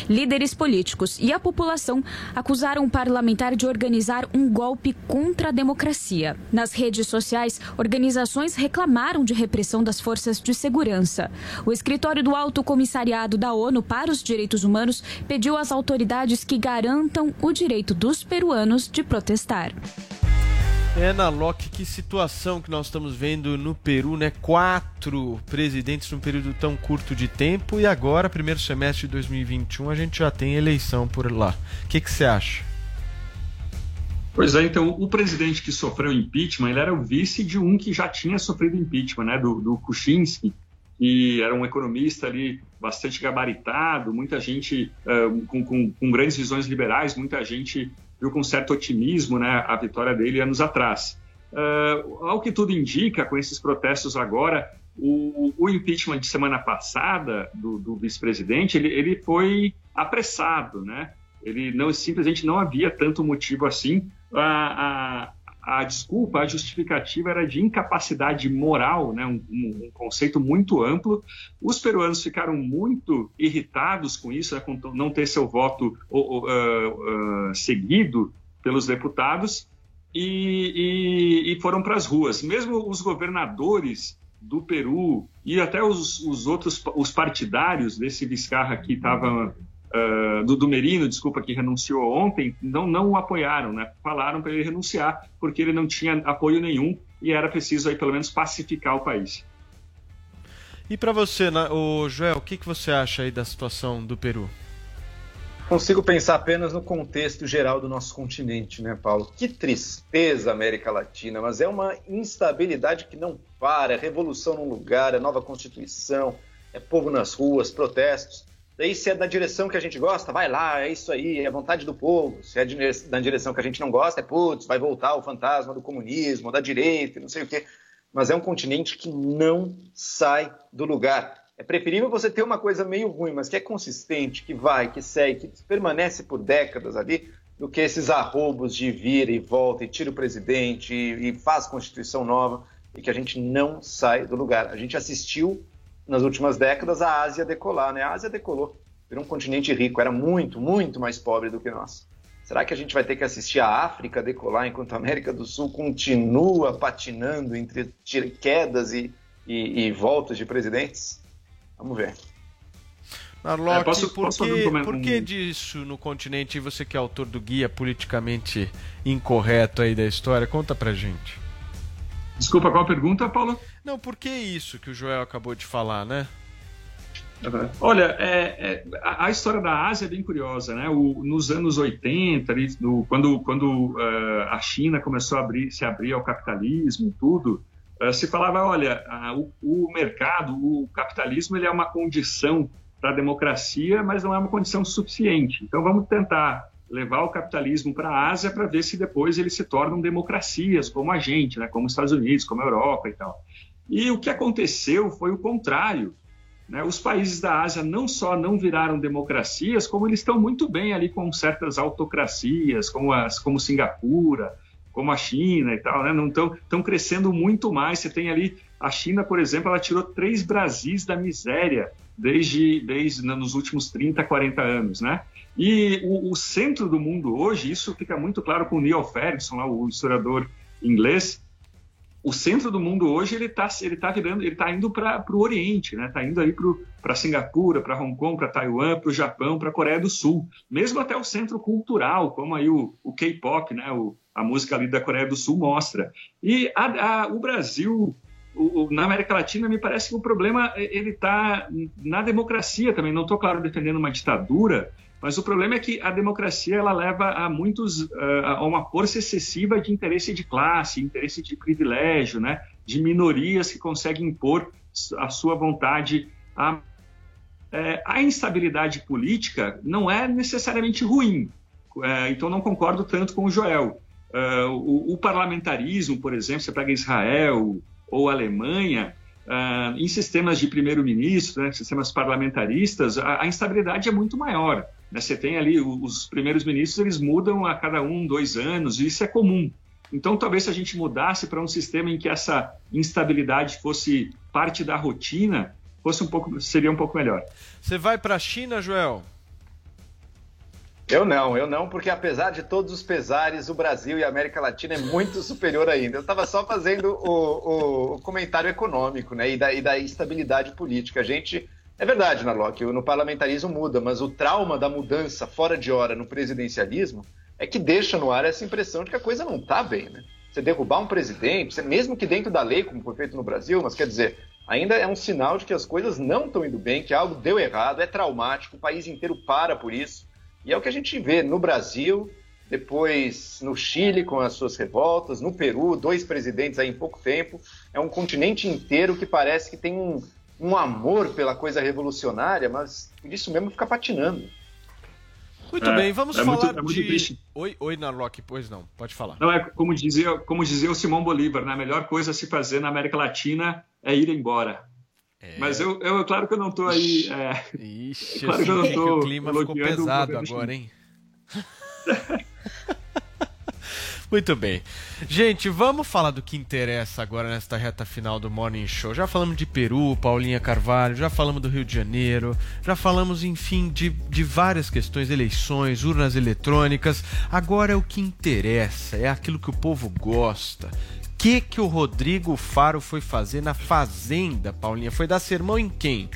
Líderes políticos e a população acusaram o parlamentar de organizar um golpe contra a democracia. Nas redes sociais, organizações reclamaram de repressão das forças de segurança. O escritório do Alto Comissariado da ONU para os Direitos Humanos pediu às autoridades que garantam o direito dos peruanos de protestar. É, na Loki, que situação que nós estamos vendo no Peru, né? Quatro presidentes num período tão curto de tempo e agora, primeiro semestre de 2021, a gente já tem eleição por lá. O que você acha? Pois é, então, o presidente que sofreu impeachment, ele era o vice de um que já tinha sofrido impeachment, né, do, do Kuczynski, que era um economista ali bastante gabaritado, muita gente ah, com, com- com grandes visões liberais, muita gente viu com certo otimismo né, a vitória dele anos atrás. Ah, ao que tudo indica, com esses protestos agora, o, o impeachment de semana passada do, do vice-presidente, ele, ele foi apressado, né? Ele não simplesmente não havia tanto motivo assim. A, a, a desculpa, a justificativa era de incapacidade moral, né? um, um- conceito muito amplo. Os peruanos ficaram muito irritados com isso, né? com não ter seu voto ah, ah, seguido pelos deputados e, e- e foram para as ruas. Mesmo os governadores do Peru e até os, os outros os partidários desse Vizcarra que estava ah, do, do Merino, desculpa, que renunciou ontem, não, não o apoiaram, né? Falaram para ele renunciar porque ele não tinha apoio nenhum e era preciso aí pelo menos pacificar o país. E pra você, na- o Joel, o que, que você acha aí da situação do Peru? Consigo pensar apenas no contexto geral do nosso continente, né, Paulo? Que tristeza, América Latina, mas é uma instabilidade que não para. É revolução num lugar, é nova Constituição, é povo nas ruas, protestos. Daí, se é da direção que a gente gosta, vai lá, é isso aí, é a vontade do povo. Se é da direção que a gente não gosta, é putz, vai voltar o fantasma do comunismo, da direita, não sei o quê. Mas é um continente que não sai do lugar. É preferível você ter uma coisa meio ruim, mas que é consistente, que vai, que segue, que permanece por décadas ali, do que esses arrobos de vira e volta e tira o presidente e faz constituição nova e que a gente não sai do lugar. A gente assistiu nas últimas décadas a Ásia decolar, né? A Ásia decolou, virou um continente rico, era muito, muito mais pobre do que nós. Será que a gente vai ter que assistir a África decolar enquanto a América do Sul continua patinando entre quedas e, e, e voltas de presidentes? Vamos ver. Narlock, É, posso- por, posso um que, por que disso no continente, e você que é autor do guia politicamente incorreto aí da história, conta pra gente. Desculpa, qual a pergunta, Paulo? Não, por que isso que o Joel acabou de falar, né? Olha, é- é, a, a história da Ásia é bem curiosa, né? O- nos anos 80, ali, no- quando, quando eh, a China começou a abrir, se abrir ao capitalismo e tudo, eh, se falava, olha, a- o, o mercado, o capitalismo, ele é uma condição para a democracia, mas não é uma condição suficiente. Então vamos tentar levar o capitalismo para a Ásia para ver se depois eles se tornam democracias, como a gente, né? Como os Estados Unidos, como a Europa e tal. E o que aconteceu foi o contrário. né? Os países da Ásia não só não viraram democracias, como eles estão muito bem ali com certas autocracias, como, as, como Singapura, como a China e tal, né? Estão estão crescendo muito mais. Você tem ali a China, por exemplo, ela tirou três Brasis da miséria desde, desde nos últimos 30, 40 anos, né? E o, o centro do mundo hoje, isso fica muito claro com o Neil Ferguson, lá, o historiador inglês, o centro do mundo hoje ele está ele tá virando ele tá indo para o Oriente né? Tá indo aí para Singapura para Hong Kong para Taiwan para o Japão para a Coreia do Sul. Mesmo até o centro cultural como aí o, o K-pop né? O, a música ali da Coreia do Sul mostra. E a- a- o Brasil o- na América Latina me parece que o problema eh, ele está na democracia também. Não estou claro defendendo uma ditadura mas o problema é que a democracia ela leva a muitos eh, a uma força excessiva de interesse de classe, interesse de privilégio, né? De minorias que conseguem impor a sua vontade. A, eh, a instabilidade política não é necessariamente ruim. Eh, então não concordo tanto com o Joel. O, o parlamentarismo, por exemplo, você pega Israel ou Alemanha, em sistemas de primeiro-ministro, né, sistemas parlamentaristas, a, a instabilidade é muito maior. Né? Você tem ali os primeiros ministros, eles mudam a cada um, dois anos, e isso é comum. Então, talvez se a gente mudasse para um sistema em que essa instabilidade fosse parte da rotina, fosse um pouco, seria um pouco melhor. Você vai pra China, Joel? Eu não, eu não, porque apesar de todos os pesares, o Brasil e a América Latina é muito [LAUGHS] superior ainda. Eu estava só fazendo o, o- o comentário econômico, né, e da, e da estabilidade política. A gente, é verdade, Narlock, no parlamentarismo muda, mas o trauma da mudança fora de hora no presidencialismo é que deixa no ar essa impressão de que a coisa não está bem, né? Você derrubar um presidente, mesmo que dentro da lei, como foi feito no Brasil, mas quer dizer, ainda é um sinal de que as coisas não estão indo bem, que algo deu errado, é traumático, o país inteiro para por isso. E é o que a gente vê no Brasil, depois no Chile com as suas revoltas, no Peru, dois presidentes aí em pouco tempo. É um continente inteiro que parece que tem um, um amor pela coisa revolucionária, mas por isso mesmo fica patinando. Muito É, bem, vamos é muito- falar é muito de. triste. Oi, oi, Narlock, pois não, pode falar. Não é como dizia, como dizia o Simão Bolívar, né? a melhor coisa a se fazer na América Latina é ir embora. Mas eu, eu, claro que eu não estou aí. É, Ixi, claro eu que eu não tô o clima ficou pesado agora, hein? [LAUGHS] Muito bem. Gente, vamos falar do que interessa agora nesta reta final do Morning Show. Já falamos de Peru, Paulinha Carvalho, já falamos do Rio de Janeiro, já falamos, enfim, de, de várias questões, eleições, urnas eletrônicas. Agora é o que interessa, é aquilo que o povo gosta. O que, que o Rodrigo Faro foi fazer na Fazenda, Paulinha? Foi dar sermão em quem?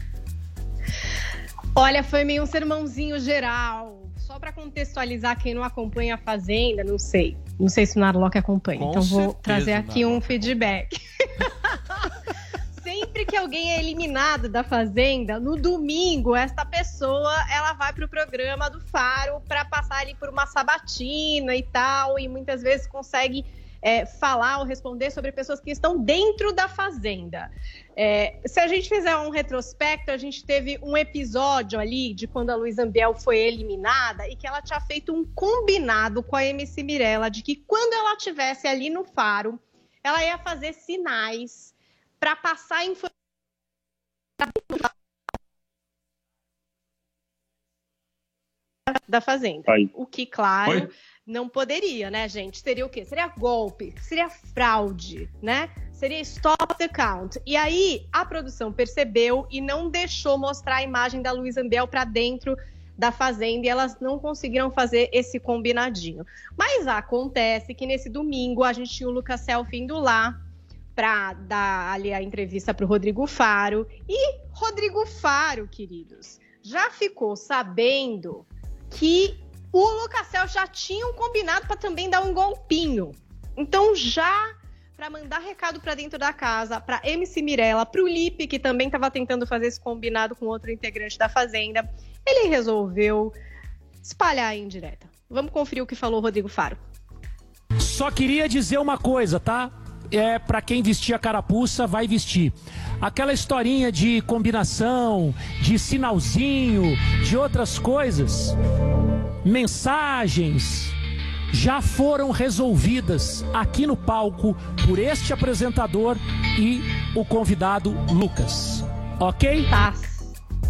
Olha, foi meio um sermãozinho geral. Só para contextualizar quem não acompanha a Fazenda, não sei. Não sei se o Narlock acompanha. Com então vou certeza, trazer aqui um feedback. Sempre [LAUGHS] sempre que alguém é eliminado da Fazenda, no domingo, esta pessoa ela vai pro programa do Faro para passar ali por uma sabatina e tal, e muitas vezes consegue é, falar ou responder sobre pessoas que estão dentro da Fazenda. É, se a gente fizer um retrospecto, a gente teve um episódio ali de quando a Luísa Ambiel foi eliminada e que ela tinha feito um combinado com a MC Mirella de que quando ela estivesse ali no Faro, ela ia fazer sinais para passar informação da Fazenda. Aí. O que, claro, Oi? Não poderia, né, gente? Seria o quê? Seria golpe, seria fraude, né? Seria stop the count. E aí a produção percebeu e não deixou mostrar a imagem da Luísa Ambel para dentro da fazenda e elas não conseguiram fazer esse combinadinho. Mas acontece que nesse domingo a gente tinha o Lucas Selfie indo lá para dar ali a entrevista para o Rodrigo Faro. E Rodrigo Faro, queridos, já ficou sabendo que o Lucasel já tinham combinado para também dar um golpinho. Então, já para mandar recado para dentro da casa, para MC Mirella, para o Lipe, que também estava tentando fazer esse combinado com outro integrante da Fazenda, ele resolveu espalhar a indireta. Vamos conferir o que falou o Rodrigo Faro. Só queria dizer uma coisa, tá? É para quem vestir a carapuça, vai vestir. Aquela historinha de combinação, de sinalzinho, de outras coisas, mensagens já foram resolvidas aqui no palco por este apresentador e o convidado Lucas. OK? Tá,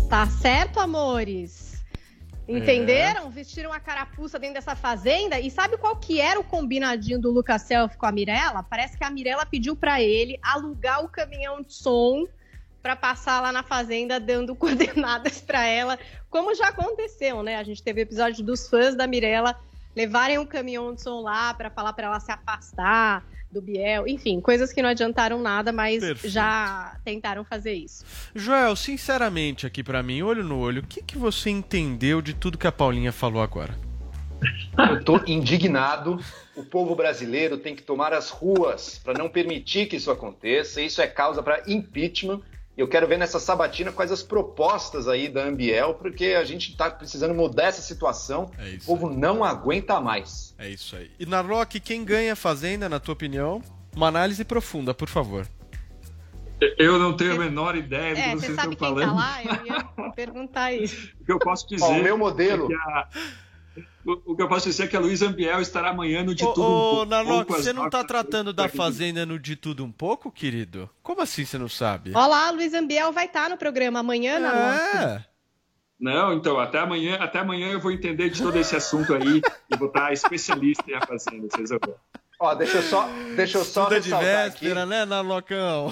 tá certo, amores? Entenderam? Vestiram a carapuça dentro dessa fazenda e sabe qual que era o combinadinho do Lucas Self com a Mirella? Parece que a Mirella pediu para ele alugar o caminhão de som para passar lá na fazenda dando [LAUGHS] coordenadas para ela, como já aconteceu, né? A gente teve episódio dos fãs da Mirella levarem um caminhão de som lá para falar para ela se afastar do Biel, enfim, coisas que não adiantaram nada, mas Perfeito. já tentaram fazer isso. Joel, sinceramente aqui pra mim, olho no olho, o que, que você entendeu de tudo que a Paulinha falou agora? [LAUGHS] Eu tô indignado. O povo brasileiro tem que tomar as ruas para não permitir que isso aconteça. Isso é causa para impeachment. Eu quero ver nessa sabatina quais as propostas aí da Ambiel, porque a gente está precisando mudar essa situação. o povo não aguenta mais. É isso aí. E na Rock, quem ganha a Fazenda, na tua opinião? Uma análise profunda, por favor. Eu não tenho a menor ideia do É, que você vocês sabe estão quem falando. tá lá? Eu ia [LAUGHS] perguntar isso. O que eu posso dizer. Ó, o meu modelo- é que a- O o que eu posso dizer é que a Luísa Ambiel estará amanhã no De Ô, Tudo Um ô Pouco, Narlock, você não tá nove- tratando da Fazenda no De Tudo Um Pouco, querido? Como assim você não sabe? Olá, Luiz Ambiel vai estar no programa amanhã, na É. Não, então, até amanhã, até amanhã eu vou entender de todo esse assunto aí e vou estar especialista em a Fazenda, vocês vão. Ó, deixa eu só, deixa eu só Tudo é de ressaltar véspera, né, Narlocão?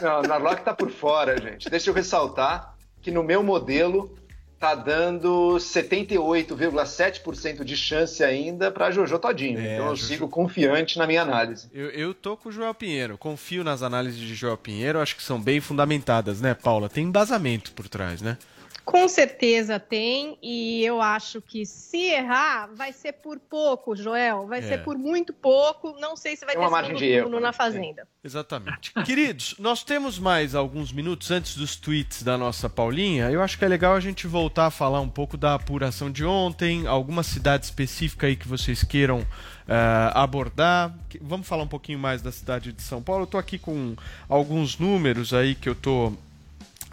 Não, o Narlock tá por fora, gente. Deixa eu ressaltar que no meu modelo tá dando 78,7% de chance ainda para Jojo Todinho. É, então eu Jojo. sigo confiante na minha análise. Eu, eu tô com o Joel Pinheiro. Confio nas análises de Joel Pinheiro. Acho que são bem fundamentadas, né, Paula? Tem embasamento por trás, né? Com certeza tem, e eu acho que se errar, vai ser por pouco, Joel. Vai É. ser por muito pouco. Não sei se vai Tem ter segundo de turno né? na Fazenda. Exatamente. Queridos, nós temos mais alguns minutos antes dos tweets da nossa Paulinha. Eu acho que é legal a gente voltar a falar um pouco da apuração de ontem, alguma cidade específica aí que vocês queiram eh, abordar. Vamos falar um pouquinho mais da cidade de São Paulo. Eu tô aqui com alguns números aí que eu tô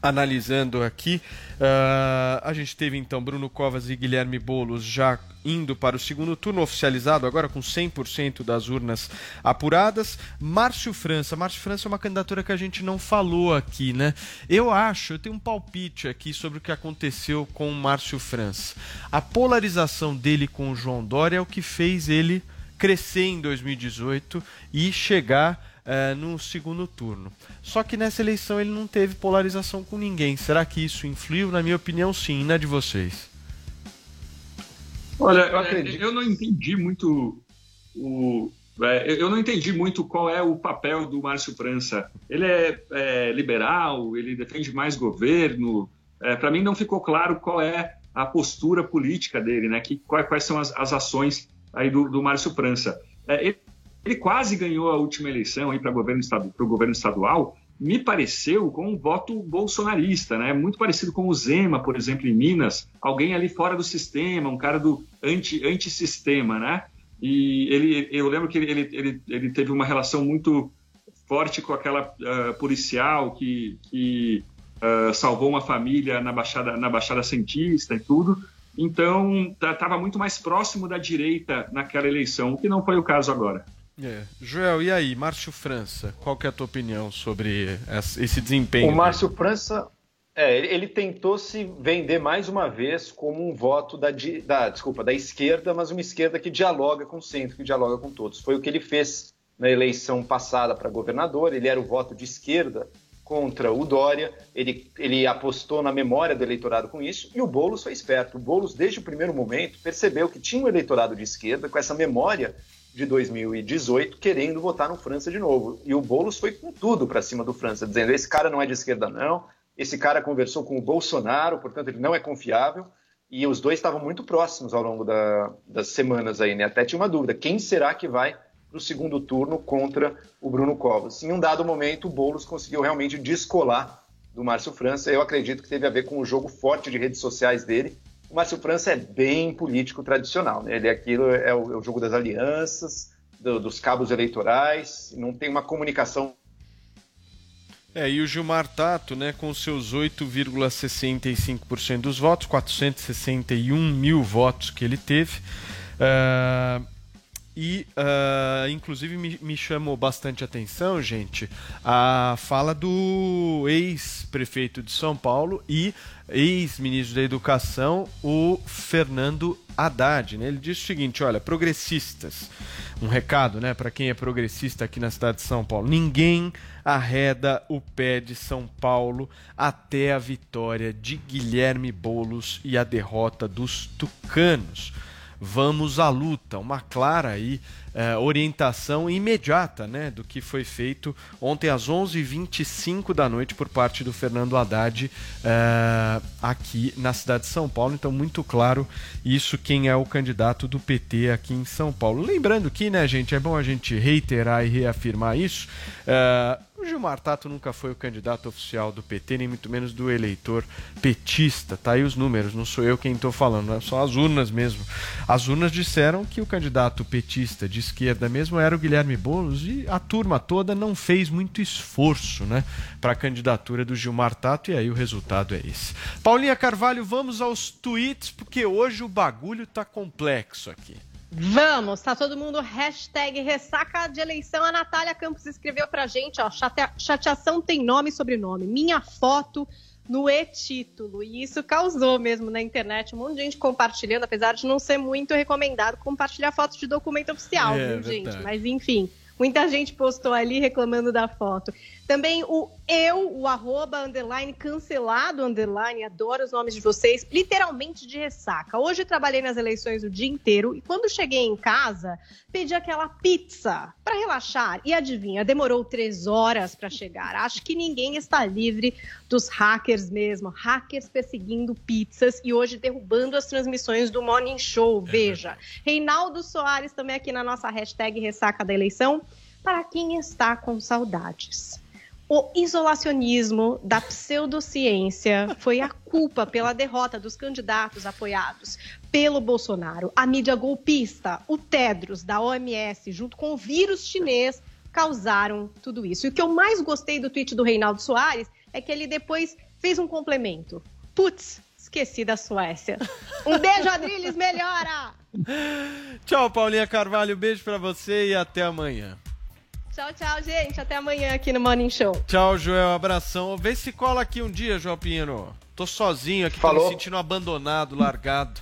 analisando aqui. Ah, a gente teve então Bruno Covas e Guilherme Bolos já indo para o segundo turno, oficializado agora com 100% das urnas apuradas. Márcio França. Márcio França é uma candidatura que a gente não falou aqui, né? Eu acho, eu tenho um palpite aqui sobre o que aconteceu com o Márcio França. A polarização dele com o João Dória é o que fez ele crescer em 2018 e chegar eh, no segundo turno. Só que nessa eleição ele não teve polarização com ninguém. Será que isso influiu? Na minha opinião, sim. Na de vocês? Olha, Eu eu, acredito. eu não entendi muito o. é, eu não entendi muito qual é o papel do Márcio França. Ele é, é, liberal, ele defende mais governo. Para mim não ficou claro qual é a postura política dele, né? Que, quais, quais são as, as ações aí do, do Márcio França. É, ele, ele quase ganhou a última eleição para o governo estadual, me pareceu com um voto bolsonarista, né? Muito parecido com o Zema, por exemplo, em Minas, alguém ali fora do sistema, um cara do anti antissistema, né? E ele, eu lembro que ele, ele, ele teve uma relação muito forte com aquela uh, policial que, que uh, salvou uma família na Baixada, na Baixada Santista e tudo. Então, estava muito mais próximo da direita naquela eleição, o que não foi o caso agora. É. Joel, e aí, Márcio França, qual que é a tua opinião sobre esse desempenho? O Márcio dele? França, é, ele tentou se vender mais uma vez como um voto da, da, desculpa, da esquerda, mas uma esquerda que dialoga com o centro, que dialoga com todos. Foi o que ele fez na eleição passada para governador, ele era o voto de esquerda contra o Dória, ele, ele apostou na memória do eleitorado com isso, e o Boulos foi esperto. O Boulos, desde o primeiro momento, percebeu que tinha um eleitorado de esquerda com essa memória de 2018 querendo votar no França de novo. E o Boulos foi com tudo para cima do França, dizendo: esse cara não é de esquerda, não, esse cara conversou com o Bolsonaro, portanto ele não é confiável. E os dois estavam muito próximos ao longo da, das semanas aí, né? Até tinha uma dúvida: quem será que vai para o segundo turno contra o Bruno Covas? Em um dado momento, o Boulos conseguiu realmente descolar do Márcio França. Eu acredito que teve a ver com o jogo forte de redes sociais dele o Márcio França é bem político tradicional, né? Ele é aquilo é o, é o jogo das alianças, do, dos cabos eleitorais, não tem uma comunicação. É, e o Gilmar Tato, né, com seus 8,65% dos votos, 461 mil votos que ele teve, uh, e, uh, inclusive, me, me, chamou bastante atenção, gente, a fala do ex-prefeito de São Paulo e ex-ministro da Educação, o Fernando Haddad. Né? Ele disse o seguinte: olha, progressistas, um recado né, para quem é progressista aqui na cidade de São Paulo: ninguém arreda o pé de São Paulo até a vitória de Guilherme Bolos e a derrota dos tucanos vamos à luta. Uma clara aí, é, orientação imediata né, do que foi feito ontem às 11h25 da noite por parte do Fernando Haddad é, aqui na cidade de São Paulo. Então, muito claro isso quem é o candidato do PT aqui em São Paulo. Lembrando que, né, gente, é bom a gente reiterar e reafirmar isso. É, o Gilmar Tato nunca foi o candidato oficial do PT, nem muito menos do eleitor petista. Tá aí os números, não sou eu quem estou falando, só as urnas mesmo. As urnas disseram que o candidato petista de esquerda mesmo era o Guilherme Boulos e a turma toda não fez muito esforço, né, para a candidatura do Gilmar Tato e aí o resultado é esse. Paulinha Carvalho, vamos aos tweets porque hoje o bagulho tá complexo aqui. Vamos, tá todo mundo hashtag ressaca de eleição. A Natália Campos escreveu pra gente, ó, chateação tem nome e sobrenome. Minha foto no e-título. E isso causou mesmo na internet um monte de gente compartilhando, apesar de não ser muito recomendado compartilhar fotos de documento oficial, é, viu, gente? Mas enfim, muita gente postou ali reclamando da foto. Também o eu, o arroba, underline, cancelado, underline, adoro os nomes de vocês, literalmente de ressaca. Hoje trabalhei nas eleições o dia inteiro e quando cheguei em casa, pedi aquela pizza para relaxar. E adivinha, demorou três horas para chegar. Acho que ninguém está livre dos hackers mesmo. Hackers perseguindo pizzas e hoje derrubando as transmissões do Morning Show. É Veja. Reinaldo Soares também aqui na nossa hashtag ressaca da eleição. Para quem está com saudades. O isolacionismo da pseudociência foi a culpa pela derrota dos candidatos apoiados pelo Bolsonaro. A mídia golpista, o Tedros da OMS, junto com o vírus chinês, causaram tudo isso. E o que eu mais gostei do tweet do Reinaldo Soares é que ele depois fez um complemento. Putz, esqueci da Suécia. Um beijo, Adriles, melhora! [LAUGHS] Tchau, Paulinha Carvalho, beijo para você e até amanhã. Tchau, tchau, gente. Até amanhã aqui no Morning Show. Tchau, Joel. Abração. Vê se cola aqui um dia, João Pinheiro. Tô sozinho aqui, Falou. tô me sentindo abandonado, largado.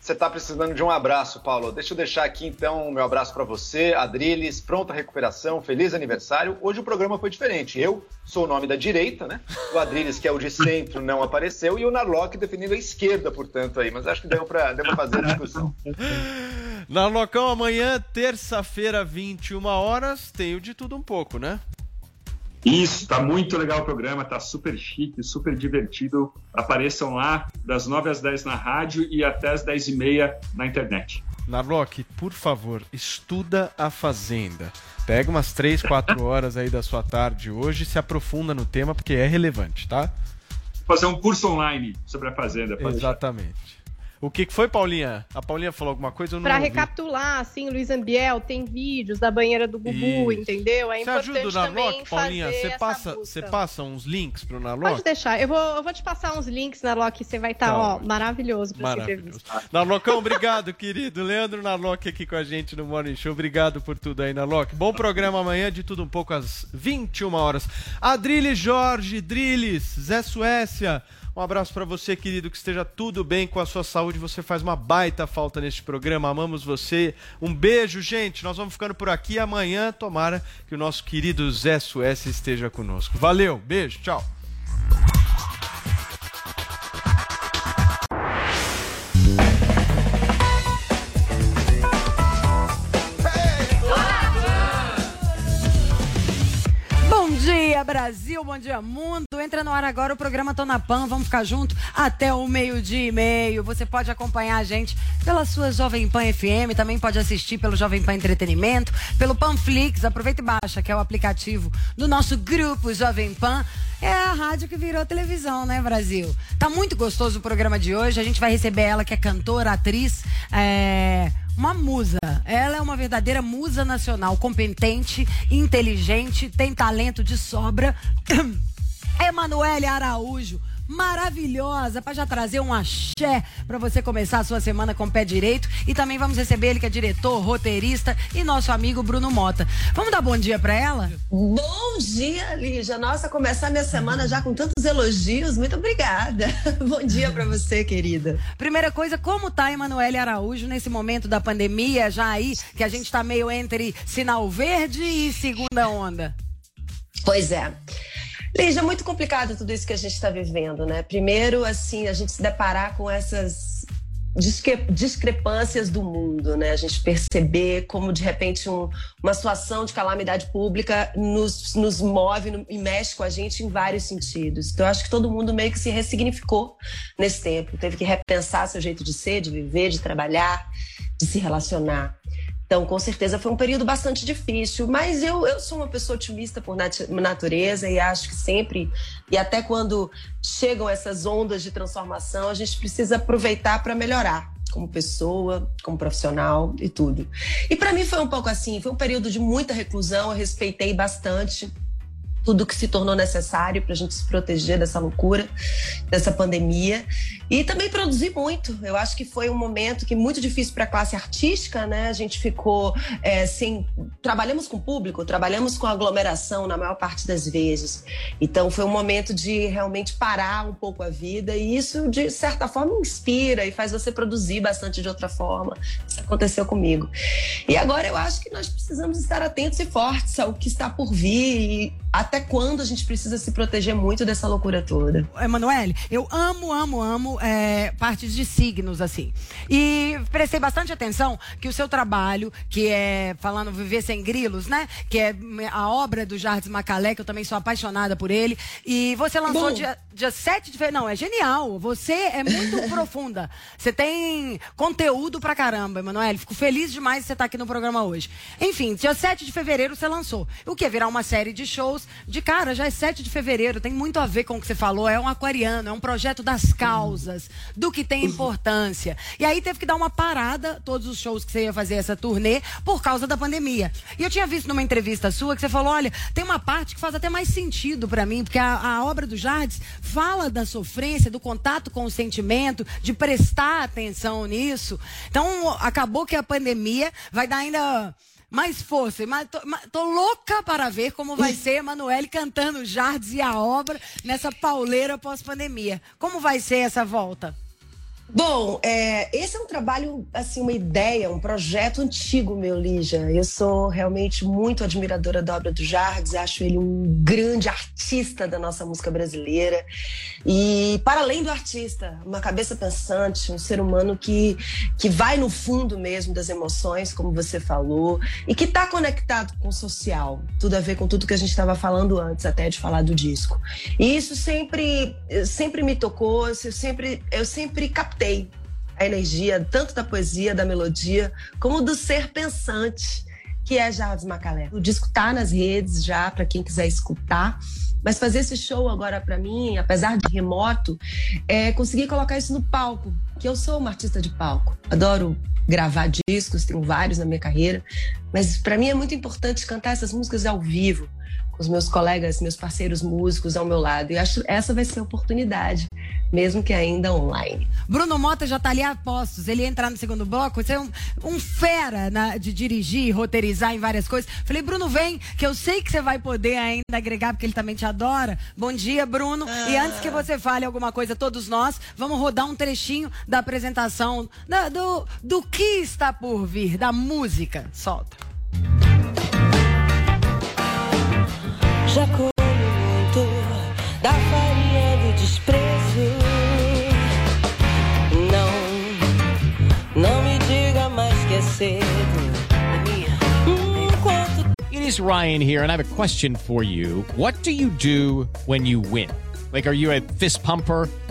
Você está precisando de um abraço, Paulo. Deixa eu deixar aqui então o meu abraço para você, Adriles, pronta recuperação, feliz aniversário. Hoje o programa foi diferente. Eu sou o nome da direita, né? O Adriles, que é o de centro, não apareceu, e o Narlock definindo a esquerda, portanto, aí. Mas acho que deu para deu fazer a discussão. [LAUGHS] Narlocão, amanhã, terça-feira, 21 horas, tem o de tudo um pouco, né? Isso, tá muito legal o programa, tá super chique, super divertido. Apareçam lá das 9 às 10 na rádio e até às 10 e meia na internet. Narlock, por favor, estuda a Fazenda. Pega umas 3, 4 [LAUGHS] horas aí da sua tarde hoje e se aprofunda no tema, porque é relevante, tá? Fazer um curso online sobre a Fazenda. pode deixar. O que que foi, Paulinha? A Paulinha falou alguma coisa? Eu não Pra ouvi. recapitular, assim, Luiz Ambiel tem vídeos da banheira do Gugu, Isso. entendeu? É Você importante ajuda o Narlock, Paulinha? Você essa passa, você passa uns links pro Pode Narlock? deixar. Eu vou, eu vou te passar uns links, Narlock, você vai estar, Tá ó, ótimo. maravilhoso pra essa Maravilhoso. entrevista. Narlocão, obrigado, querido. Leandro Narlock aqui com a gente no Morning Show. Obrigado por tudo aí, Narlock. Bom programa amanhã, de tudo um pouco às 21 horas. Adriles Jorge, Driles, Zé Suécia. Um abraço pra você, querido, que esteja tudo bem com a sua saúde. Você faz uma baita falta neste programa. Amamos você. Um beijo, gente. Nós vamos ficando por aqui. Amanhã, tomara que o nosso querido Zé Suécia esteja conosco. Valeu, beijo, tchau. Dia, Brasil, bom dia, mundo. Entra no ar agora o programa Tô na Pan. Vamos ficar junto até o meio-dia e meio. Você pode acompanhar a gente pela sua Jovem Pan FM, também pode assistir pelo Jovem Pan Entretenimento, pelo Panflix. Aproveita e baixa, que é o aplicativo do nosso grupo Jovem Pan. É a rádio que virou televisão, né, Brasil? Tá muito gostoso o programa de hoje. A gente vai receber ela, que é cantora, atriz, é uma musa. Ela é uma verdadeira musa nacional, competente, inteligente, tem talento de sobra. [CLEARS THROAT] Emanuele Araújo, maravilhosa, para já trazer um axé para você começar a sua semana com o pé direito. E também vamos receber ele que é diretor, roteirista e nosso amigo Bruno Mota. Vamos dar bom dia para ela? Bom dia, Lígia. Nossa, começar minha semana já com tantos elogios. Muito obrigada. [LAUGHS] Bom dia pra você, querida. Primeira coisa, como tá Emanuele Araújo nesse momento da pandemia, já aí que a gente tá meio entre sinal verde e segunda onda? Pois é. Lígia, é muito complicado tudo isso que a gente está vivendo, né? Primeiro, assim, a gente se deparar com essas discre- discrepâncias do mundo, né? A gente perceber como, de repente, um- uma situação de calamidade pública nos, nos move no- e mexe com a gente em vários sentidos. Então, acho que todo mundo meio que se ressignificou nesse tempo. Teve que repensar seu jeito de ser, de viver, de trabalhar, de se relacionar. Então, com certeza foi um período bastante difícil, mas eu, eu sou uma pessoa otimista por nat- natureza e acho que sempre, e até quando chegam essas ondas de transformação, a gente precisa aproveitar para melhorar como pessoa, como profissional e tudo. E para mim foi um pouco assim, foi um período de muita reclusão, eu respeitei bastante tudo que se tornou necessário para a gente se proteger dessa loucura, dessa pandemia. E também produzir muito. Eu acho que foi um momento que muito difícil para a classe artística, né? A gente ficou é, sem. Trabalhamos com público, trabalhamos com aglomeração na maior parte das vezes. Então foi um momento de realmente parar um pouco a vida e isso, de certa forma, inspira e faz você produzir bastante de outra forma. Isso aconteceu comigo. E agora eu acho que nós precisamos estar atentos e fortes ao que está por vir e até quando a gente precisa se proteger muito dessa loucura toda. Emanuele, eu amo, amo, amo é, partes de signos, assim. E prestei bastante atenção que o seu trabalho, que é falando Viver Sem Grilos, né? Que é a obra do Jardim Macalé, que eu também sou apaixonada por ele. E você lançou Bom. dia, dia 7 de fevereiro. Não, é genial. Você é muito [LAUGHS] profunda. Você tem conteúdo pra caramba, Emanuele. Fico feliz demais de você estar aqui no programa hoje. Enfim, dia 7 de fevereiro você lançou. O que? Virar uma série de shows de cara, já é 7 de fevereiro, tem muito a ver com o que você falou. É um aquariano, é um projeto das causas, do que tem importância. E aí teve que dar uma parada, todos os shows que você ia fazer essa turnê, por causa da pandemia. E eu tinha visto numa entrevista sua que você falou: olha, tem uma parte que faz até mais sentido pra mim, porque a, a obra do Jardes fala da sofrência, do contato com o sentimento, de prestar atenção nisso. Então, acabou que a pandemia vai dar ainda mais força. Mas tô, mas tô louca para ver como vai [LAUGHS] ser Emanuele cantando Jardes e a obra nessa pauleira pós-pandemia. Como vai ser essa volta? Bom, é, esse é um trabalho, assim, uma ideia, um projeto antigo meu, Lígia. Eu sou realmente muito admiradora da obra do Jardes, acho ele um grande artista da nossa música brasileira. E, para além do artista, uma cabeça pensante, um ser humano que, que vai no fundo mesmo das emoções, como você falou, e que está conectado com o social. Tudo a ver com tudo que a gente estava falando antes, até de falar do disco. E isso sempre, sempre me tocou, eu sempre, eu sempre captei a energia tanto da poesia, da melodia, como do ser pensante, que é Jarvis Macalé. O disco tá nas redes já, para quem quiser escutar. Mas fazer esse show agora para mim, apesar de remoto, é conseguir colocar isso no palco, que eu sou uma artista de palco. Adoro gravar discos, tenho vários na minha carreira, mas para mim é muito importante cantar essas músicas ao vivo, os meus colegas, meus parceiros músicos ao meu lado. E acho que essa vai ser a oportunidade, mesmo que ainda online. Bruno Mota já tá ali a postos. Ele ia entrar no segundo bloco. Você é um, um fera na- de dirigir, roteirizar em várias coisas. Falei, Bruno, vem, que eu sei que você vai poder ainda agregar, porque ele também te adora. Bom dia, Bruno. E antes que você fale alguma coisa, todos nós, vamos rodar um trechinho da apresentação da- do, do que está por vir, da música. Solta. Já muito da farinha do desprezo. Não, não me diga mais que é cedo. It is Ryan here, and I have a question for you. What do you do when you win? Like, are you a fist pumper?